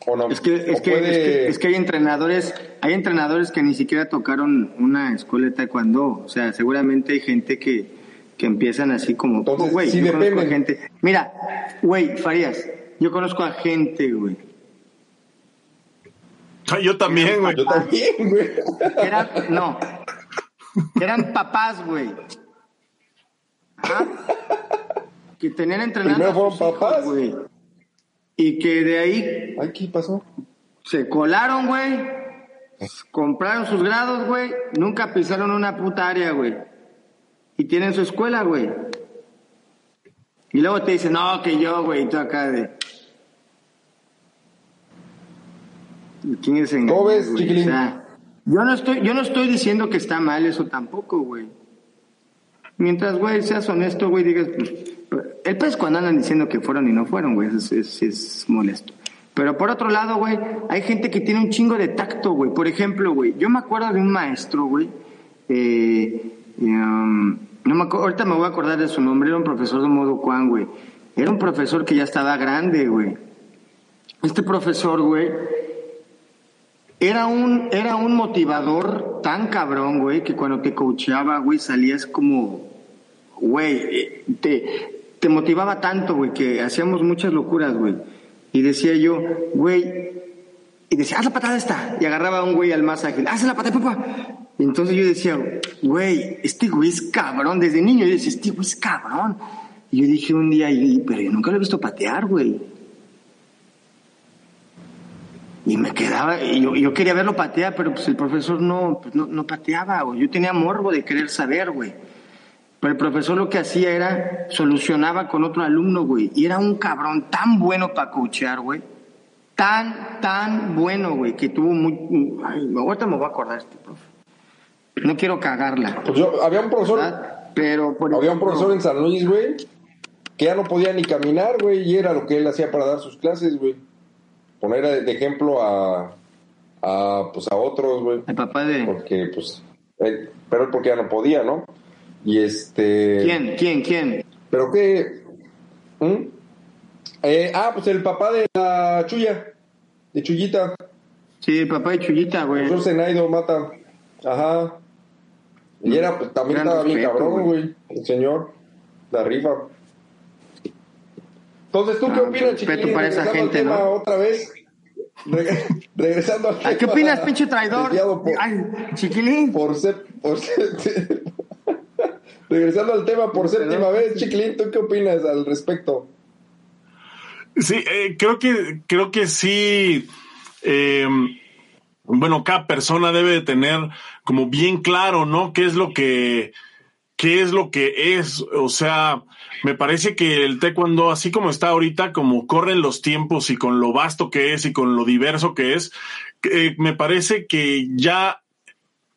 ¿O no? es que, es ¿O que, puede- es que, es que hay entrenadores, hay entrenadores que ni siquiera tocaron una escuela de taekwondo. O sea, seguramente hay gente que, que empiezan así como, Entonces, güey, sí yo conozco a gente. Mira, güey, Farías, yo conozco a gente, güey, Yo también, güey. Yo también, güey. eran, no, eran papás, güey. Ajá. Que tenían entrenando Primero a fueron sus hijos, papás. güey. Y que de ahí Ay, ¿qué pasó? se colaron, güey. Compraron sus grados, güey. Nunca pisaron una puta área, güey. Y tienen su escuela, güey. Y luego te dicen, no, que yo, güey, y tú acá de. ¿Quién es engañado, ¿Cómo ves? O sea, yo no estoy, yo no estoy diciendo que está mal eso tampoco, güey. Mientras, güey, seas honesto, güey, digas, pues, el pez cuando andan diciendo que fueron y no fueron, güey, es, es, es molesto. Pero por otro lado, güey, hay gente que tiene un chingo de tacto, güey. Por ejemplo, güey, yo me acuerdo de un maestro, güey, eh, um, no me ahorita me voy a acordar de su nombre, era un profesor de modo Juan, güey. Era un profesor que ya estaba grande, güey. Este profesor, güey, era un, era un motivador tan cabrón, güey, que cuando te coacheaba, güey, salías como, güey, te, te motivaba tanto, güey, que hacíamos muchas locuras, güey. Y decía yo, güey, y decía, haz la patada esta. Y agarraba a un güey al más ágil, haz la patada, papá. Entonces yo decía, güey, este güey es cabrón. Desde niño yo decía, este güey es cabrón. Y yo dije un día, pero yo nunca lo he visto patear, güey. Y me quedaba, y yo, yo quería verlo patear, pero pues el profesor no, pues, no, no pateaba, güey. Yo tenía morbo de querer saber, güey. Pero el profesor lo que hacía era, solucionaba con otro alumno, güey. Y era un cabrón tan bueno para coachear, güey. Tan, tan bueno, güey, que tuvo muy... Ay, ahorita me voy a acordar este profe. No quiero cagarla, Pues yo, había un profesor, ¿verdad? Pero... por había un profesor en San Luis, güey, que ya no podía ni caminar, güey, y era lo que él hacía para dar sus clases, güey. Poner de de ejemplo a, a, pues a otros, güey. El papá de... Porque, pues, él- pero él porque ya no podía, ¿no? Y este... ¿Quién? ¿Quién? ¿Quién? ¿Pero qué? ¿Mm? Eh, ah, pues el papá de la Chuya, de Chuyita, Sí, el papá de Chuyita, güey. profesor Zenaido Mata. Ajá. Y era, pues, también Gran estaba bien respeto, cabrón, güey. el señor, la rifa. Entonces, ¿tú qué Ah, opinas, respeto chiquilín? para esa gente, tema ¿no? otra vez. Reg- Regresando al Ay, ¿Qué tema opinas, pinche traidor? por- Ay, chiquilín. por sep- por se- Regresando al tema por séptima vez, Chiquilín, ¿tú qué opinas al respecto? Sí, eh, creo que creo que sí. eh, bueno, cada persona debe de tener como bien claro, ¿no? ¿Qué es lo que qué es lo que es? O sea, me parece que el taekwondo, así como está ahorita, como corren los tiempos y con lo vasto que es y con lo diverso que es, eh, me parece que ya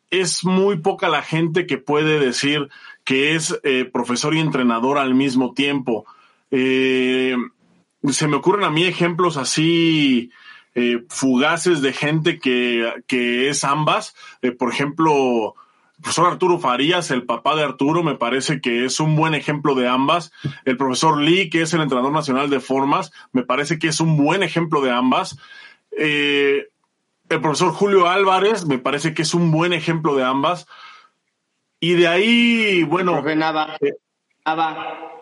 es muy poca la gente que puede decir que es eh, profesor y entrenador al mismo tiempo. Eh, se me ocurren a mí ejemplos así eh, fugaces de gente que, que es ambas. Eh, por ejemplo, el profesor Arturo Farías, el papá de Arturo, me parece que es un buen ejemplo de ambas. El profesor Lee, que es el entrenador nacional de formas, me parece que es un buen ejemplo de ambas. Eh, el profesor Julio Álvarez, me parece que es un buen ejemplo de ambas. Y de ahí, bueno, Profe Nava. Nava.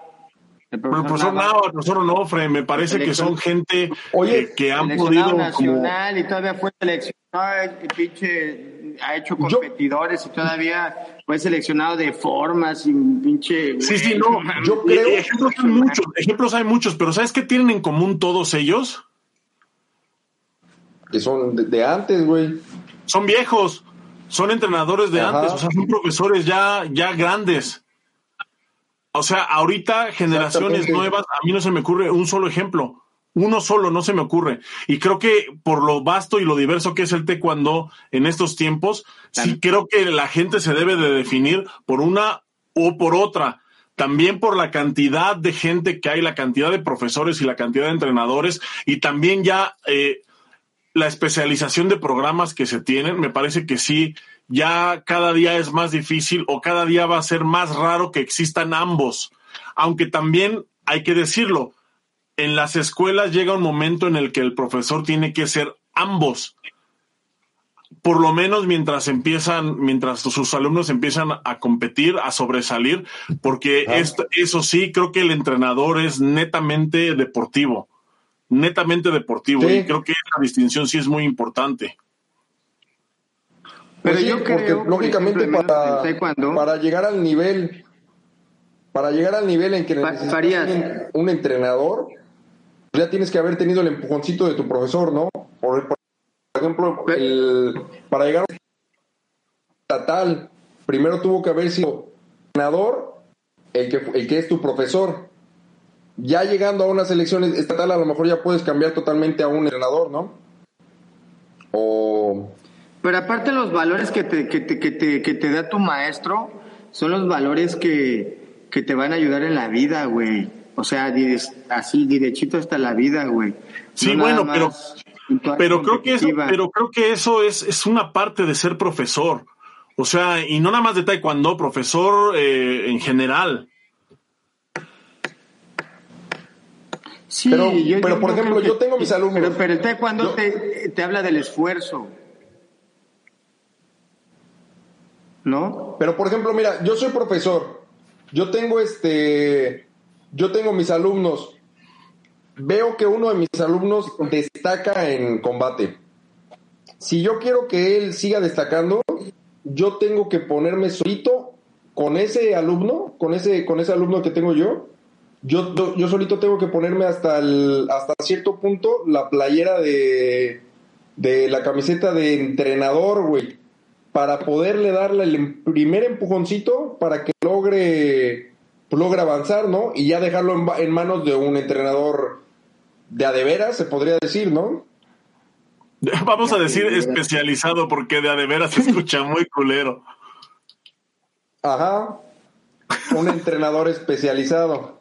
El el profesor Nava, el profesor Onofre, me parece que son gente Oye, eh, que han podido como nacional y todavía fue seleccionado y pinche ha hecho Yo- competidores y todavía fue seleccionado de formas y pinche Sí, sí, no. yo creo- ejemplos hay muchos, ejemplos hay muchos, pero ¿sabes qué tienen en común todos ellos? Que son de, de antes, güey. Son viejos, son entrenadores de Ajá. antes, o sea, son profesores ya, ya grandes. O sea, ahorita generaciones nuevas, a mí no se me ocurre un solo ejemplo. Uno solo, no se me ocurre. Y creo que por lo vasto y lo diverso que es el taekwondo en estos tiempos, sí creo que la gente se debe de definir por una o por otra. También por la cantidad de gente que hay, la cantidad de profesores y la cantidad de entrenadores y también ya eh, la especialización de programas que se tienen. Me parece que sí, ya cada día es más difícil o cada día va a ser más raro que existan ambos. Aunque también hay que decirlo, en las escuelas llega un momento en el que el profesor tiene que ser ambos. Por lo menos mientras empiezan, mientras sus alumnos empiezan a competir, a sobresalir, porque esto, eso sí, creo que el entrenador es netamente deportivo, netamente deportivo, y creo que esa distinción sí es muy importante. Pero pues yo creo, lógicamente para, para llegar al nivel, para llegar al nivel en que necesitas un entrenador, ya tienes que haber tenido el empujoncito de tu profesor, ¿no? Por, ejemplo, el, para llegar a estatal, primero tuvo que haber sido entrenador el que, el que es tu profesor. Ya llegando a unas elecciones estatal, a lo mejor ya puedes cambiar totalmente a un entrenador, ¿no? O... Pero aparte los valores que te, que te, que te, que te da tu maestro son los valores que, que te van a ayudar en la vida, güey. O sea, así derechito hasta la vida, güey. Sí, bueno, pero, pero creo que eso, pero creo que eso es, es una parte de ser profesor. O sea, y no nada más de taekwondo, profesor eh, en general. Sí, pero, pero por ejemplo, yo tengo mis alumnos. Pero, pero el taekwondo te, te habla del esfuerzo. ¿No? Pero por ejemplo, mira, yo soy profesor. Yo tengo este yo tengo mis alumnos, veo que uno de mis alumnos destaca en combate. Si yo quiero que él siga destacando, yo tengo que ponerme solito con ese alumno, con ese, con ese alumno que tengo yo. Yo, yo solito tengo que ponerme hasta, el, hasta cierto punto la playera de, de la camiseta de entrenador, güey, para poderle darle el primer empujoncito para que logre logra avanzar, ¿no? Y ya dejarlo en, manos de un entrenador de adeveras, se podría decir, ¿no? Vamos a decir especializado porque de adeveras se escucha muy culero. Ajá. Un entrenador especializado.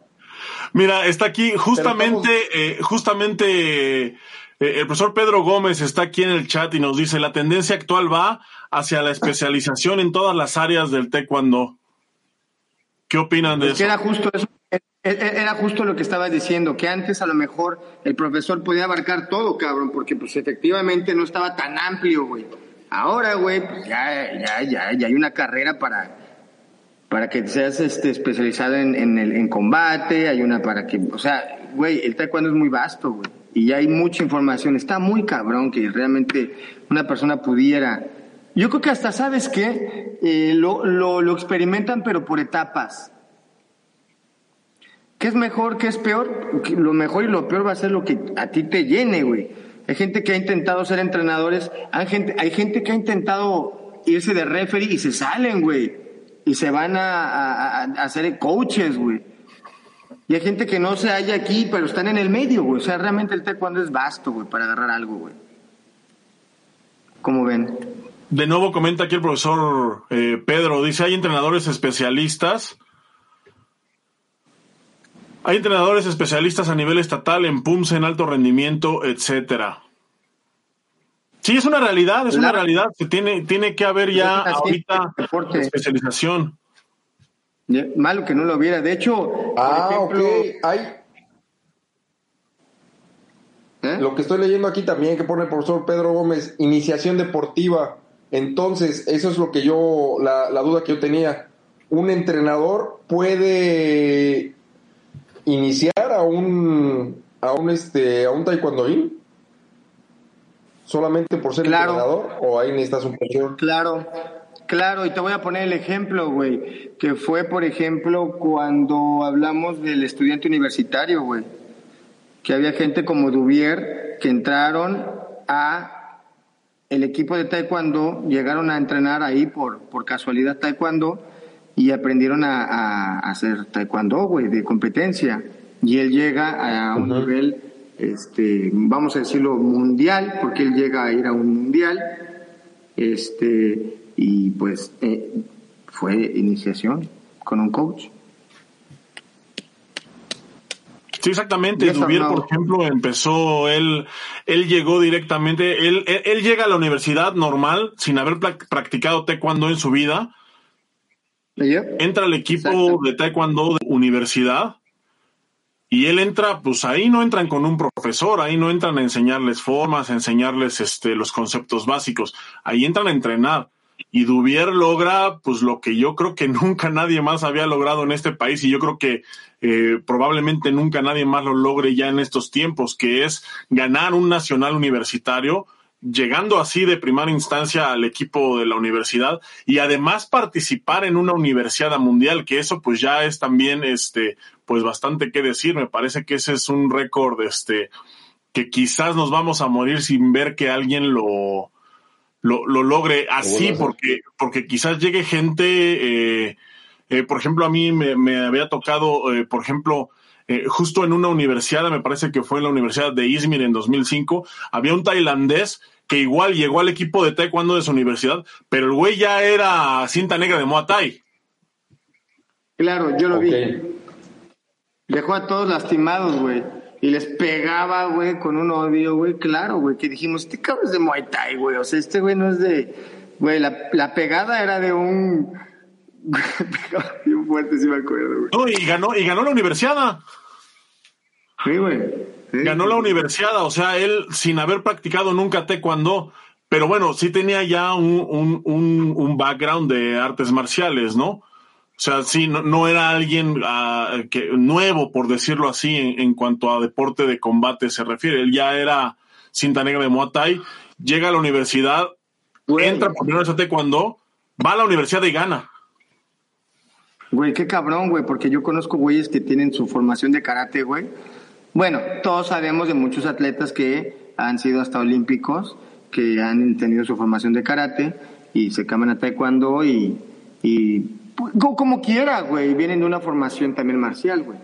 Mira, está aquí justamente, eh, justamente eh, el profesor Pedro Gómez está aquí en el chat y nos dice la tendencia actual va hacia la especialización en todas las áreas del taekwondo. ¿Qué opinan de eso? Era justo eso. Era justo lo que estaba diciendo, que antes a lo mejor el profesor podía abarcar todo, cabrón, porque pues efectivamente no estaba tan amplio, güey. Ahora, güey, pues ya, ya, ya, ya hay una carrera para, para que seas este, especializado en, en, el, en combate, hay una para que, o sea, güey, el taekwondo es muy vasto, güey, y hay mucha información. Está muy cabrón que realmente una persona pudiera yo creo que hasta sabes que eh, lo, lo, lo, experimentan, pero por etapas. ¿Qué es mejor? ¿Qué es peor? Lo mejor y lo peor va a ser lo que a ti te llene, güey. Hay gente que ha intentado ser entrenadores, hay gente, hay gente que ha intentado irse de referee y se salen, güey. Y se van a, a, a hacer coaches, güey. Y hay gente que no se halla aquí, pero están en el medio, güey. O sea, realmente el taekwondo es vasto, güey, para agarrar algo, güey. ¿Cómo ven? De nuevo comenta aquí el profesor eh, Pedro, dice, hay entrenadores especialistas. Hay entrenadores especialistas a nivel estatal en PUMS, en alto rendimiento, etcétera. Sí, es una realidad, es una realidad. Tiene, tiene que haber ya ahorita especialización. Malo que no lo hubiera. De hecho, ah, hay. ¿Eh? Lo que estoy leyendo aquí también que pone el profesor Pedro Gómez, iniciación deportiva. Entonces, eso es lo que yo, la, duda que yo tenía. ¿Un entrenador puede iniciar a un, a un, este, a un taekwondoín? ¿Solamente por ser entrenador? ¿O ahí necesitas un profesor? Claro, claro. Y te voy a poner el ejemplo, güey. Que fue, por ejemplo, cuando hablamos del estudiante universitario, güey. Que había gente como Dubier que entraron a el equipo de taekwondo llegaron a entrenar ahí por, por casualidad taekwondo y aprendieron a, hacer taekwondo, güey, de competencia. Y él llega a un nivel este, vamos a decirlo, mundial, porque él llega a ir a un mundial, este, y pues eh, fue iniciación con un coach. Sí, exactamente. Dubier, por ejemplo, empezó, él, él llegó directamente, él, él, llega a la universidad normal, sin haber practicado taekwondo en su vida. Entra al equipo de taekwondo de universidad y él entra, pues ahí no entran con un profesor, ahí no entran a enseñarles formas, a enseñarles este, los conceptos básicos, ahí entran a entrenar. Y Dubier logra, pues lo que yo creo que nunca nadie más había logrado en este país, y yo creo que eh, probablemente nunca nadie más lo logre ya en estos tiempos, que es ganar un nacional universitario, llegando así de primera instancia al equipo de la universidad y además participar en una universidad mundial, que eso pues ya es también este pues bastante que decir, me parece que ese es un récord este que quizás nos vamos a morir sin ver que alguien lo lo, logre así porque porque quizás llegue gente eh, eh, por ejemplo, a mí me, había tocado, eh, por ejemplo, eh, justo en una universidad, me parece que fue en la Universidad de Izmir en 2005, había un tailandés que igual llegó al equipo de taekwondo de su universidad, pero el güey ya era cinta negra de Muay Thai. Claro, yo lo vi. Dejó a todos lastimados, güey. Y les pegaba, güey, con un odio, güey. Claro, güey, que dijimos, este cabrón es de Muay Thai, güey. O sea, este güey no es de... Güey, la, la pegada era de un bien fuerte, sí me acuerdo, No, y ganó, y ganó la universidad. Sí, güey. ganó la universidad, o sea, él sin haber practicado nunca taekwondo, pero bueno, sí tenía ya un, un, un, background de artes marciales, ¿no? O sea, sí, no, era alguien uh, que, nuevo, por decirlo así, en, cuanto a deporte de combate se refiere. Él ya era cinta negra de Muay Thai, llega a la universidad, entra por primera vez a Taekwondo, va a la universidad y gana. Güey, qué cabrón, güey, porque yo conozco güeyes que tienen su formación de karate, güey. Bueno, todos sabemos de muchos atletas que han sido hasta olímpicos, que han tenido su formación de karate y se cambian a taekwondo y, y como quiera, güey, vienen de una formación también marcial, güey.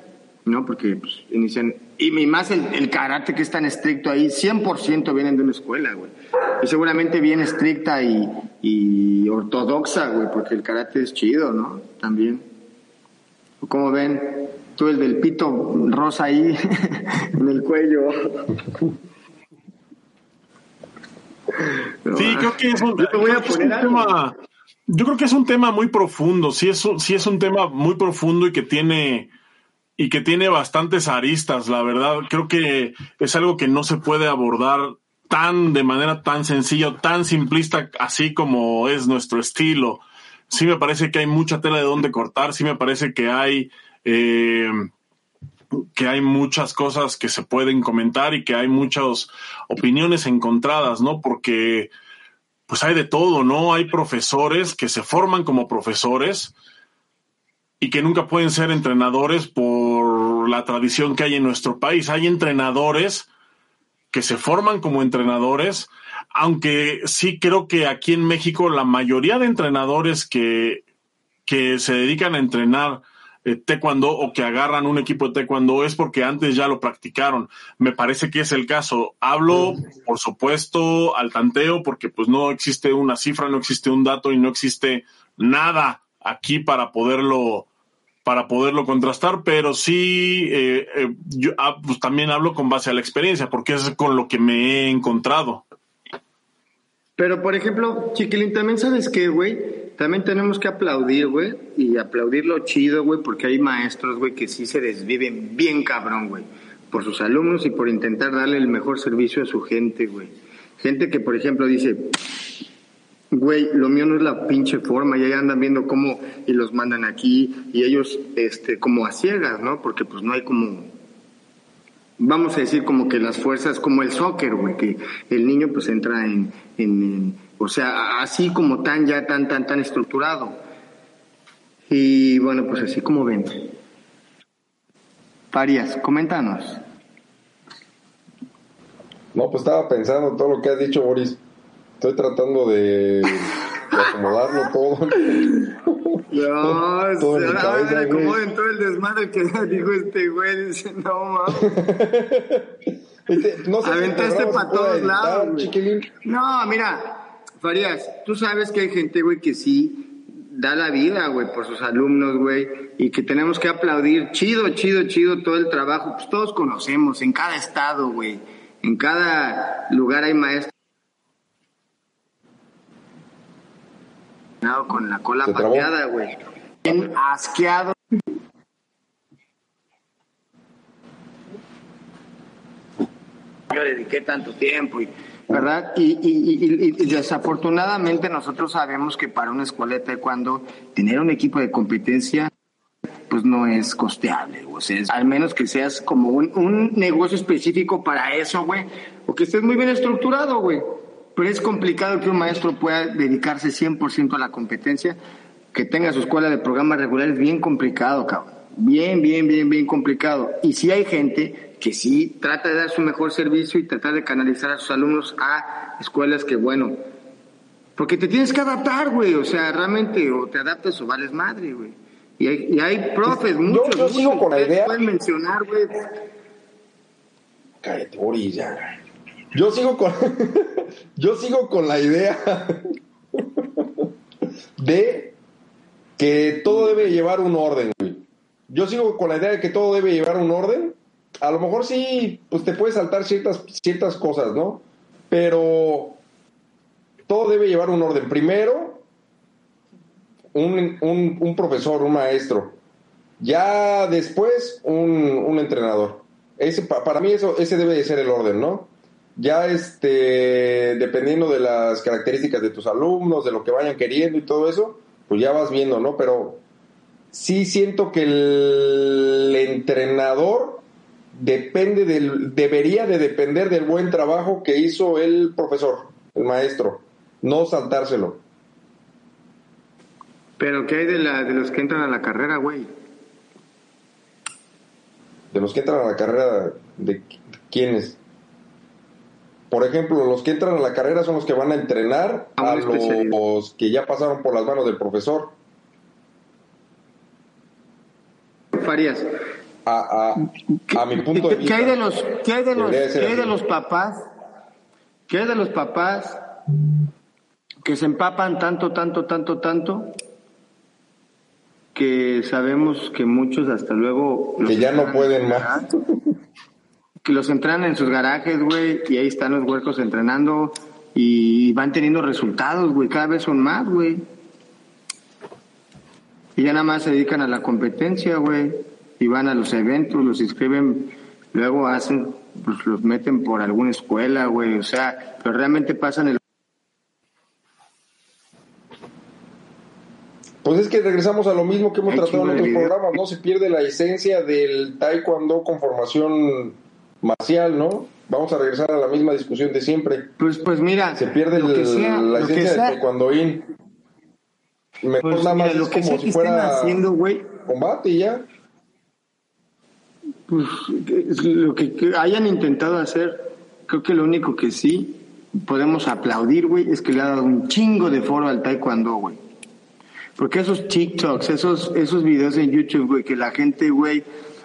¿no? Porque pues, inician, y más el, karate que es tan estricto ahí, 100% vienen de una escuela, güey. Y seguramente bien estricta y, y ortodoxa, güey, porque el karate es chido, ¿no? También. Como ven, tú el del pito rosa ahí en el cuello. sí, creo que es un, tema. Yo creo que es un tema muy profundo. Sí es, sí es un tema muy profundo y que tiene y que tiene bastantes aristas. La verdad, creo que es algo que no se puede abordar tan de manera tan sencilla, tan simplista, así como es nuestro estilo sí me parece que hay mucha tela de dónde cortar, sí me parece que hay, eh, que hay muchas cosas que se pueden comentar y que hay muchas opiniones encontradas, ¿no? Porque pues hay de todo, ¿no? Hay profesores que se forman como profesores y que nunca pueden ser entrenadores por la tradición que hay en nuestro país. Hay entrenadores que se forman como entrenadores, aunque sí creo que aquí en México la mayoría de entrenadores que, que se dedican a entrenar eh, taekwondo o que agarran un equipo de taekwondo es porque antes ya lo practicaron. Me parece que es el caso. Hablo, por supuesto, al tanteo porque pues no existe una cifra, no existe un dato y no existe nada aquí para poderlo para poderlo contrastar, pero sí eh, eh, yo ah, pues también hablo con base a la experiencia, porque es con lo que me he encontrado. Pero, por ejemplo, Chiquilín, también sabes qué, güey, también tenemos que aplaudir, güey, y aplaudir lo chido, güey, porque hay maestros, güey, que sí se desviven bien cabrón, güey, por sus alumnos y por intentar darle el mejor servicio a su gente, güey. Gente que, por ejemplo, dice, güey, lo mío no es la pinche forma, y ahí andan viendo cómo, y los mandan aquí, y ellos, este, como a ciegas, ¿no? Porque pues no hay como vamos a decir como que las fuerzas, como el soccer, güey, que el niño pues entra en, en, o sea, así como tan, ya tan, tan, tan estructurado. Y bueno, pues así como ven. Parias, coméntanos. No, pues estaba pensando todo lo que has dicho, Boris. Estoy tratando de acomodarlo todo. No, todo en cabeza, acomoden todo el desmadre que dijo este güey. Dice, no mames. Este, no sé Aventaste para todos lados. No, mira, Farías, tú sabes que hay gente, güey, que sí da la vida, güey, por sus alumnos, güey, y que tenemos que aplaudir. Chido, chido, chido todo el trabajo. Pues todos conocemos, en cada estado, güey, en cada lugar hay maestros. Con la cola pateada, güey. Bien asqueado. yo dediqué tanto tiempo, y, ¿verdad? Y, y- desafortunadamente nosotros sabemos que para una escuela de taekwondo tener un equipo de competencia pues no es costeable, o sea, al menos que seas como un, un negocio específico para eso, güey, o que estés muy bien estructurado, güey. Pero es complicado que un maestro pueda dedicarse 100% a la competencia, que tenga su escuela de programas regulares, bien complicado, cabrón. Bien, bien, bien, bien complicado. Y sí hay gente que sí trata de dar su mejor servicio y tratar de canalizar a sus alumnos a escuelas que, bueno, porque te tienes que adaptar, güey. O sea, realmente o te adaptas o vales madre, güey. Y hay, y hay profes, Yo- muchos, yo sigo muchos, con la idea- Pueden mencionar, güey. Cállate, Boris, ya. Yo sigo con, yo sigo con la idea de que todo debe llevar un orden, güey. Yo sigo con la idea de que todo debe llevar un orden. A lo mejor sí, pues te puedes saltar ciertas, ciertas cosas, ¿no? Pero todo debe llevar un orden. Primero, un, un- profesor, un maestro. Ya después, un, un entrenador. Ese, pa- para mí eso, ese debe de ser el orden, ¿no? Ya este, dependiendo de las características de tus alumnos, de lo que vayan queriendo y todo eso, pues ya vas viendo, ¿no? Pero sí siento que el entrenador depende del, debería de depender del buen trabajo que hizo el profesor, el maestro, no saltárselo. Pero ¿qué hay de, la, de los que entran a la carrera, güey? de los que entran a la carrera, ¿de qui- quiénes? Por ejemplo, los que entran a la carrera son los que van a entrenar A a los que ya pasaron por las manos del profesor. Farías. A, a, a mi punto de ¿Qué, vista. hay de los, qué hay de los, qué hay de los papás? ¿Qué hay de los papás que se empapan tanto, tanto, tanto, tanto? Que sabemos que muchos hasta luego... Que ya no pueden en más. Que los entrenan en sus garajes, güey, y ahí están los huercos entrenando y van teniendo resultados, güey, cada vez son más, güey. Y ya nada más se dedican a la competencia, güey. Y van a los eventos, los inscriben, luego hacen, pues los meten por alguna escuela, güey. O sea, pero realmente pasan el... Pues es que regresamos a lo mismo que hemos Hay tratado en otros video. programas, ¿no? Se pierde la esencia del taekwondo con formación marcial, ¿no? Vamos a regresar a la misma discusión de siempre. Pues, pues mira, Se pierde lo que el- sea, la lo esencia del taekwondoín. Mejor pues, nada más mira, lo es que como sea si que estén fuera haciendo, güey, combate y ya. Pues lo que, que hayan intentado hacer, creo que lo único que sí podemos aplaudir, güey, es que le ha dado un chingo de foro al taekwondo, güey. Porque esos TikToks, esos, esos videos en YouTube, güey, que la gente, güey,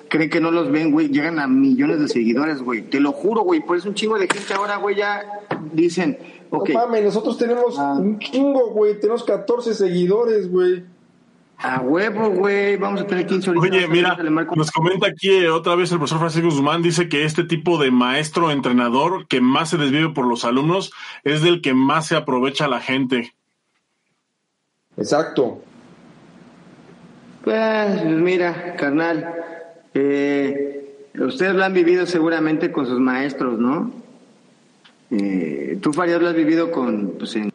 cree que no los ven, güey, llegan a millones de seguidores, güey. Te lo juro, güey, por eso un chingo de gente ahora, güey, ya dicen, ok, No mames, nosotros tenemos Ah. un chingo, güey. Tenemos 14 seguidores, güey. A huevo, güey, vamos a tener 15 ahorita. Oye, mira, nos comenta aquí eh, otra vez el profesor Francisco Guzmán, dice que este tipo de maestro entrenador que más se desvive por los alumnos es del que más se aprovecha la gente. Exacto. Pues mira, carnal, eh, ustedes lo han vivido seguramente con sus maestros, ¿no? Eh, tú, Farías, lo has vivido con, pues, en-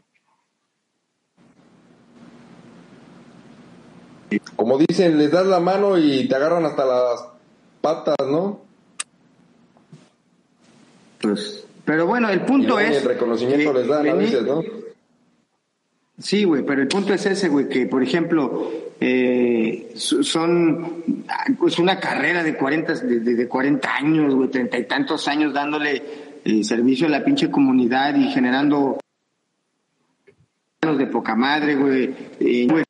Como dicen, les das la mano y te agarran hasta las patas, ¿no? pues, pero bueno, el Y punto ni es... el reconocimiento que les dan a veces, ¿no? Sí, güey, pero el punto es ese, güey, que por ejemplo, eh, so- son, pues una carrera de 40, de, de- de 40 años, güey, treinta y tantos años dándole eh, servicio a la pinche comunidad y generando de poca madre, güey. eh, güey,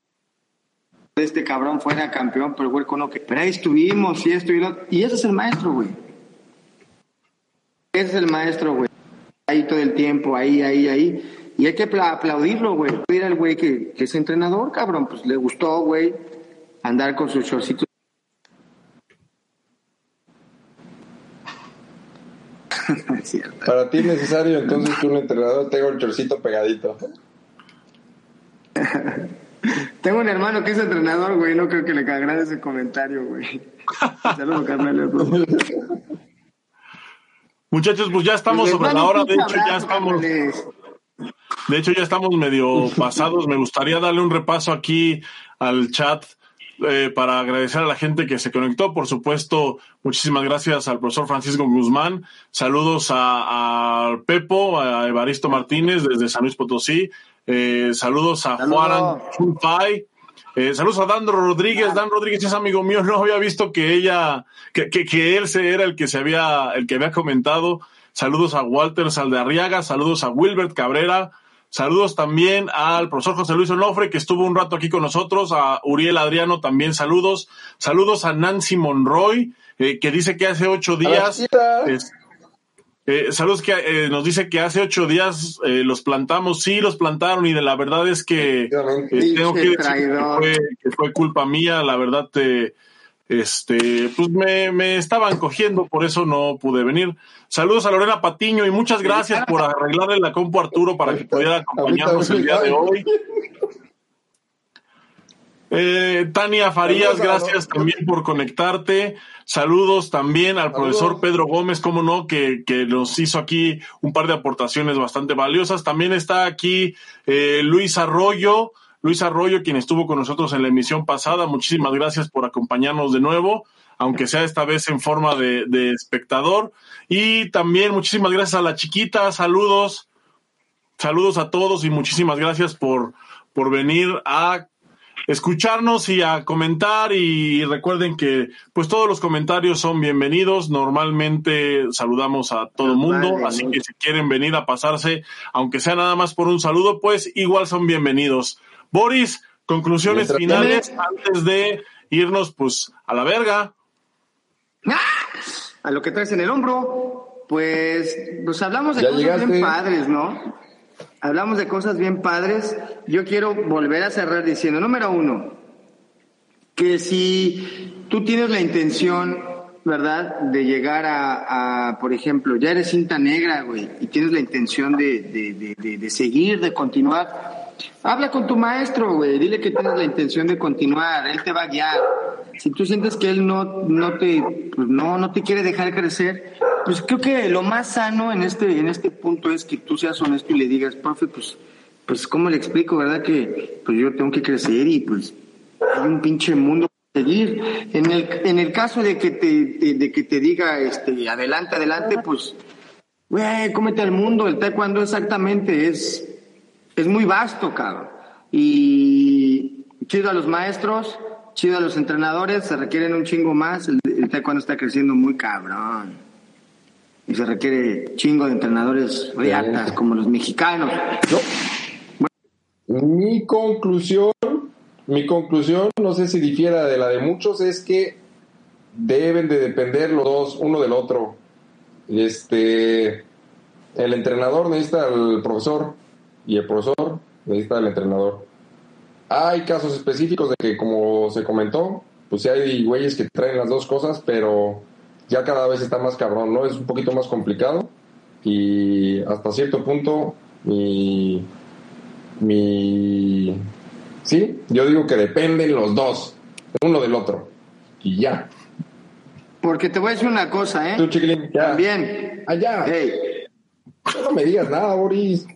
este cabrón fuera campeón, pero güey, con lo que, pero ahí estuvimos y esto y lo, y ese es el maestro, güey. es el maestro, güey. Ahí todo el tiempo, ahí, ahí, ahí. Y hay que aplaudirlo, güey. Aplaudir al güey que, que es entrenador, cabrón. Pues le gustó, güey, andar con sus shortcitos. Para ti es necesario entonces que un entrenador tenga un chorcito pegadito. Tengo un hermano que es entrenador, güey. No creo que le agrade ese comentario, güey. Saludos, carnal. Muchachos, pues ya estamos sobre la hora. De hecho, ya estamos. De hecho, ya estamos medio pasados. Me gustaría darle un repaso aquí al chat eh, para agradecer a la gente que se conectó. Por supuesto, muchísimas gracias al profesor Francisco Guzmán. Saludos a, Pepo, a Evaristo Martínez desde San Luis Potosí. Eh, saludos a Juan Chunfay. Eh, saludos a Dan Rodríguez. Dan Rodríguez es amigo mío. No había visto que ella, que, que, que él se era el que se había, el que había comentado. Saludos a Walter Saldarriaga. Saludos a Wilbert Cabrera. Saludos también al profesor José Luis Onofre, que estuvo un rato aquí con nosotros, a Uriel Adriano también saludos. Saludos a Nancy Monroy, eh, que dice que hace ocho días... Eh, saludos que eh, nos dice que hace ocho días los plantamos, sí los plantaron y de la verdad es que tengo que decir que fue, culpa mía, la verdad te, este, pues me, me estaban cogiendo, por eso no pude venir. Saludos a Lorena Patiño y muchas gracias por arreglarle la compu a Arturo para que pudiera acompañarnos el día de hoy. Eh, Tania Farías, gracias también por conectarte. Saludos también al profesor Pedro Gómez, como no, que, que, nos hizo aquí un par de aportaciones bastante valiosas. También está aquí eh, Luis Arroyo. Luis Arroyo, quien estuvo con nosotros en la emisión pasada, muchísimas gracias por acompañarnos de nuevo, aunque sea esta vez en forma de, espectador. Y también muchísimas gracias a la chiquita, saludos, saludos a todos y muchísimas gracias por, por venir a escucharnos y a comentar y recuerden que pues todos los comentarios son bienvenidos. Normalmente saludamos a todo el mundo, así que si quieren venir a pasarse, aunque sea nada más por un saludo, pues igual son bienvenidos. Boris, conclusiones finales antes de irnos pues a la verga. A lo que traes en el hombro, pues, pues hablamos de cosas bien padres, ¿no? Hablamos de cosas bien padres. Yo quiero volver a cerrar diciendo, número uno, que si tú tienes la intención, ¿verdad?, de llegar a, por ejemplo, ya eres cinta negra, güey, y tienes la intención de, de, de seguir, de continuar, Habla con tu maestro, güey. Dile que tienes la intención de continuar. Él te va a guiar. Si tú sientes que él no, no te, pues no, no te quiere dejar crecer, pues creo que lo más sano en este, en este punto es que tú seas honesto y le digas, profe, pues, pues, ¿cómo le explico, verdad? Que, pues yo tengo que crecer y pues hay un pinche mundo que seguir. En el, en el caso de que te, de, que te diga, este, adelante, adelante, pues, güey, cómete al mundo. El taekwondo exactamente es, es muy vasto, cabrón. Y chido a los maestros, chido a los entrenadores, se requieren un chingo más. El, taekwondo está creciendo muy cabrón. Y se requiere chingo de entrenadores reatas como los mexicanos. Mi conclusión, mi conclusión, no sé si difiera de la de muchos, es que deben de depender los dos uno del otro. Este, el entrenador necesita al profesor y el profesor necesita el entrenador. Hay casos específicos de que, como se comentó, pues sí hay güeyes que traen las dos cosas, pero ya cada vez está más cabrón, ¿no? Es un poquito más complicado y hasta cierto punto mi... mi sí, yo digo que dependen los dos, uno del otro y ya. Porque te voy a decir una cosa, ¿eh? Tú, chiquilín, ya. También. Allá. Hey. No me digas nada, Boris.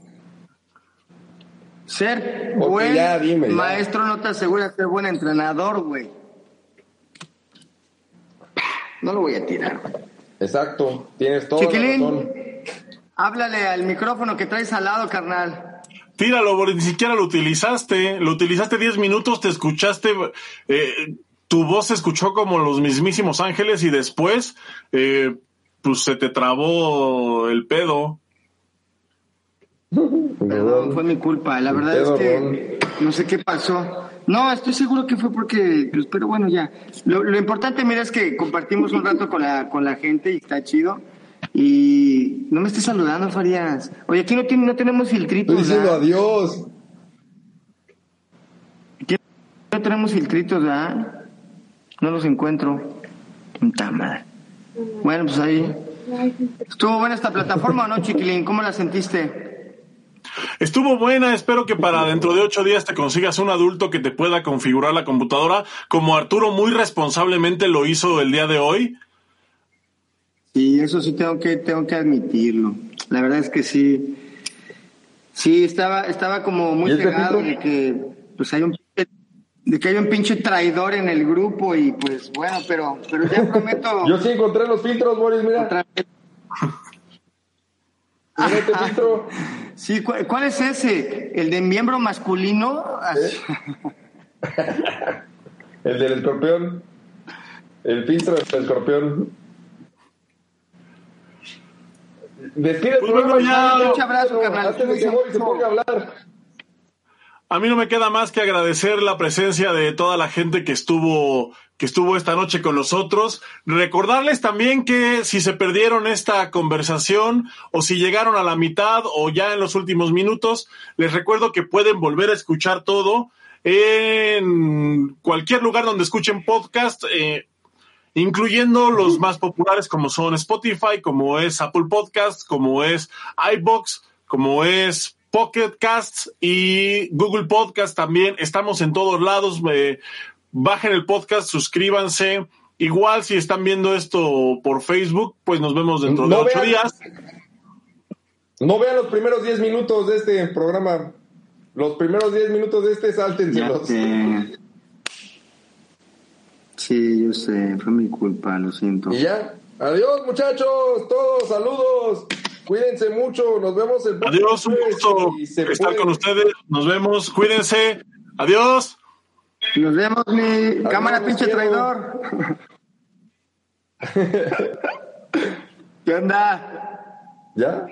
Ser buen maestro no te asegura ser buen entrenador, güey. No lo voy a tirar. Exacto, tienes todo. Chiquilín, háblale al micrófono que traes al lado, carnal. Tíralo, ni siquiera lo utilizaste. Lo utilizaste 10 minutos, te escuchaste. Eh, tu voz se escuchó como los mismísimos ángeles y después, eh, pues se te trabó el pedo. Perdón, fue mi culpa. La verdad es que no sé qué pasó. No, estoy seguro que fue porque, pues, pero bueno, ya. Lo, importante, mira, es que compartimos un rato con la, con la gente y está chido. Y no me estés saludando, Farías. Oye, aquí no, tiene, no tenemos filtritos. Estoy diciendo ¿verdad? adiós. Aquí no tenemos filtritos, ¿verdad? No los encuentro. Puta madre. Bueno, pues ahí. ¿Estuvo buena esta plataforma o no, Chiquilín? ¿Cómo la sentiste? Estuvo buena, espero que para dentro de ocho días te consigas un adulto que te pueda configurar la computadora, como Arturo muy responsablemente lo hizo el día de hoy. Sí, eso sí tengo que, tengo que admitirlo. La verdad es que sí. Sí, estaba, estaba como muy ¿Y este de que pues hay un de que hay un pinche traidor en el grupo y pues bueno, pero, pero ya prometo Yo sí encontré los filtros, Boris, mira. otra vez. Mira este filtro. Sí, ¿cuál, cuál es ese? ¿El de miembro masculino? Así- El del escorpión. El filtro del escorpión. Despide Pues tu bueno, ya- Un abrazo, carnal. Antes de que Boris se ponga a hablar. A mí no me queda más que agradecer la presencia de toda la gente que estuvo que estuvo esta noche con nosotros. Recordarles también que si se perdieron esta conversación o si llegaron a la mitad o ya en los últimos minutos, les recuerdo que pueden volver a escuchar todo en cualquier lugar donde escuchen podcast, eh, incluyendo los más populares como son Spotify, como es Apple Podcasts, como es iBox, como es Pocket Casts y Google Podcast también. Estamos en todos lados. eh, bajen el podcast, suscríbanse. Igual si están viendo esto por Facebook, pues nos vemos dentro de ocho vean- días. No vean los primeros 10 minutos de este programa. Los primeros 10 minutos de este, sáltenselos. Sí, yo sé, fue mi culpa, lo siento. Y ya. Adiós, muchachos. Todos, saludos. Cuídense mucho. Nos vemos el próximo Adiós, un gusto estar puede. con ustedes. Nos vemos, cuídense. Adiós. Nos vemos, mi cámara pinche quiero. traidor. ¿Qué onda? ¿Ya?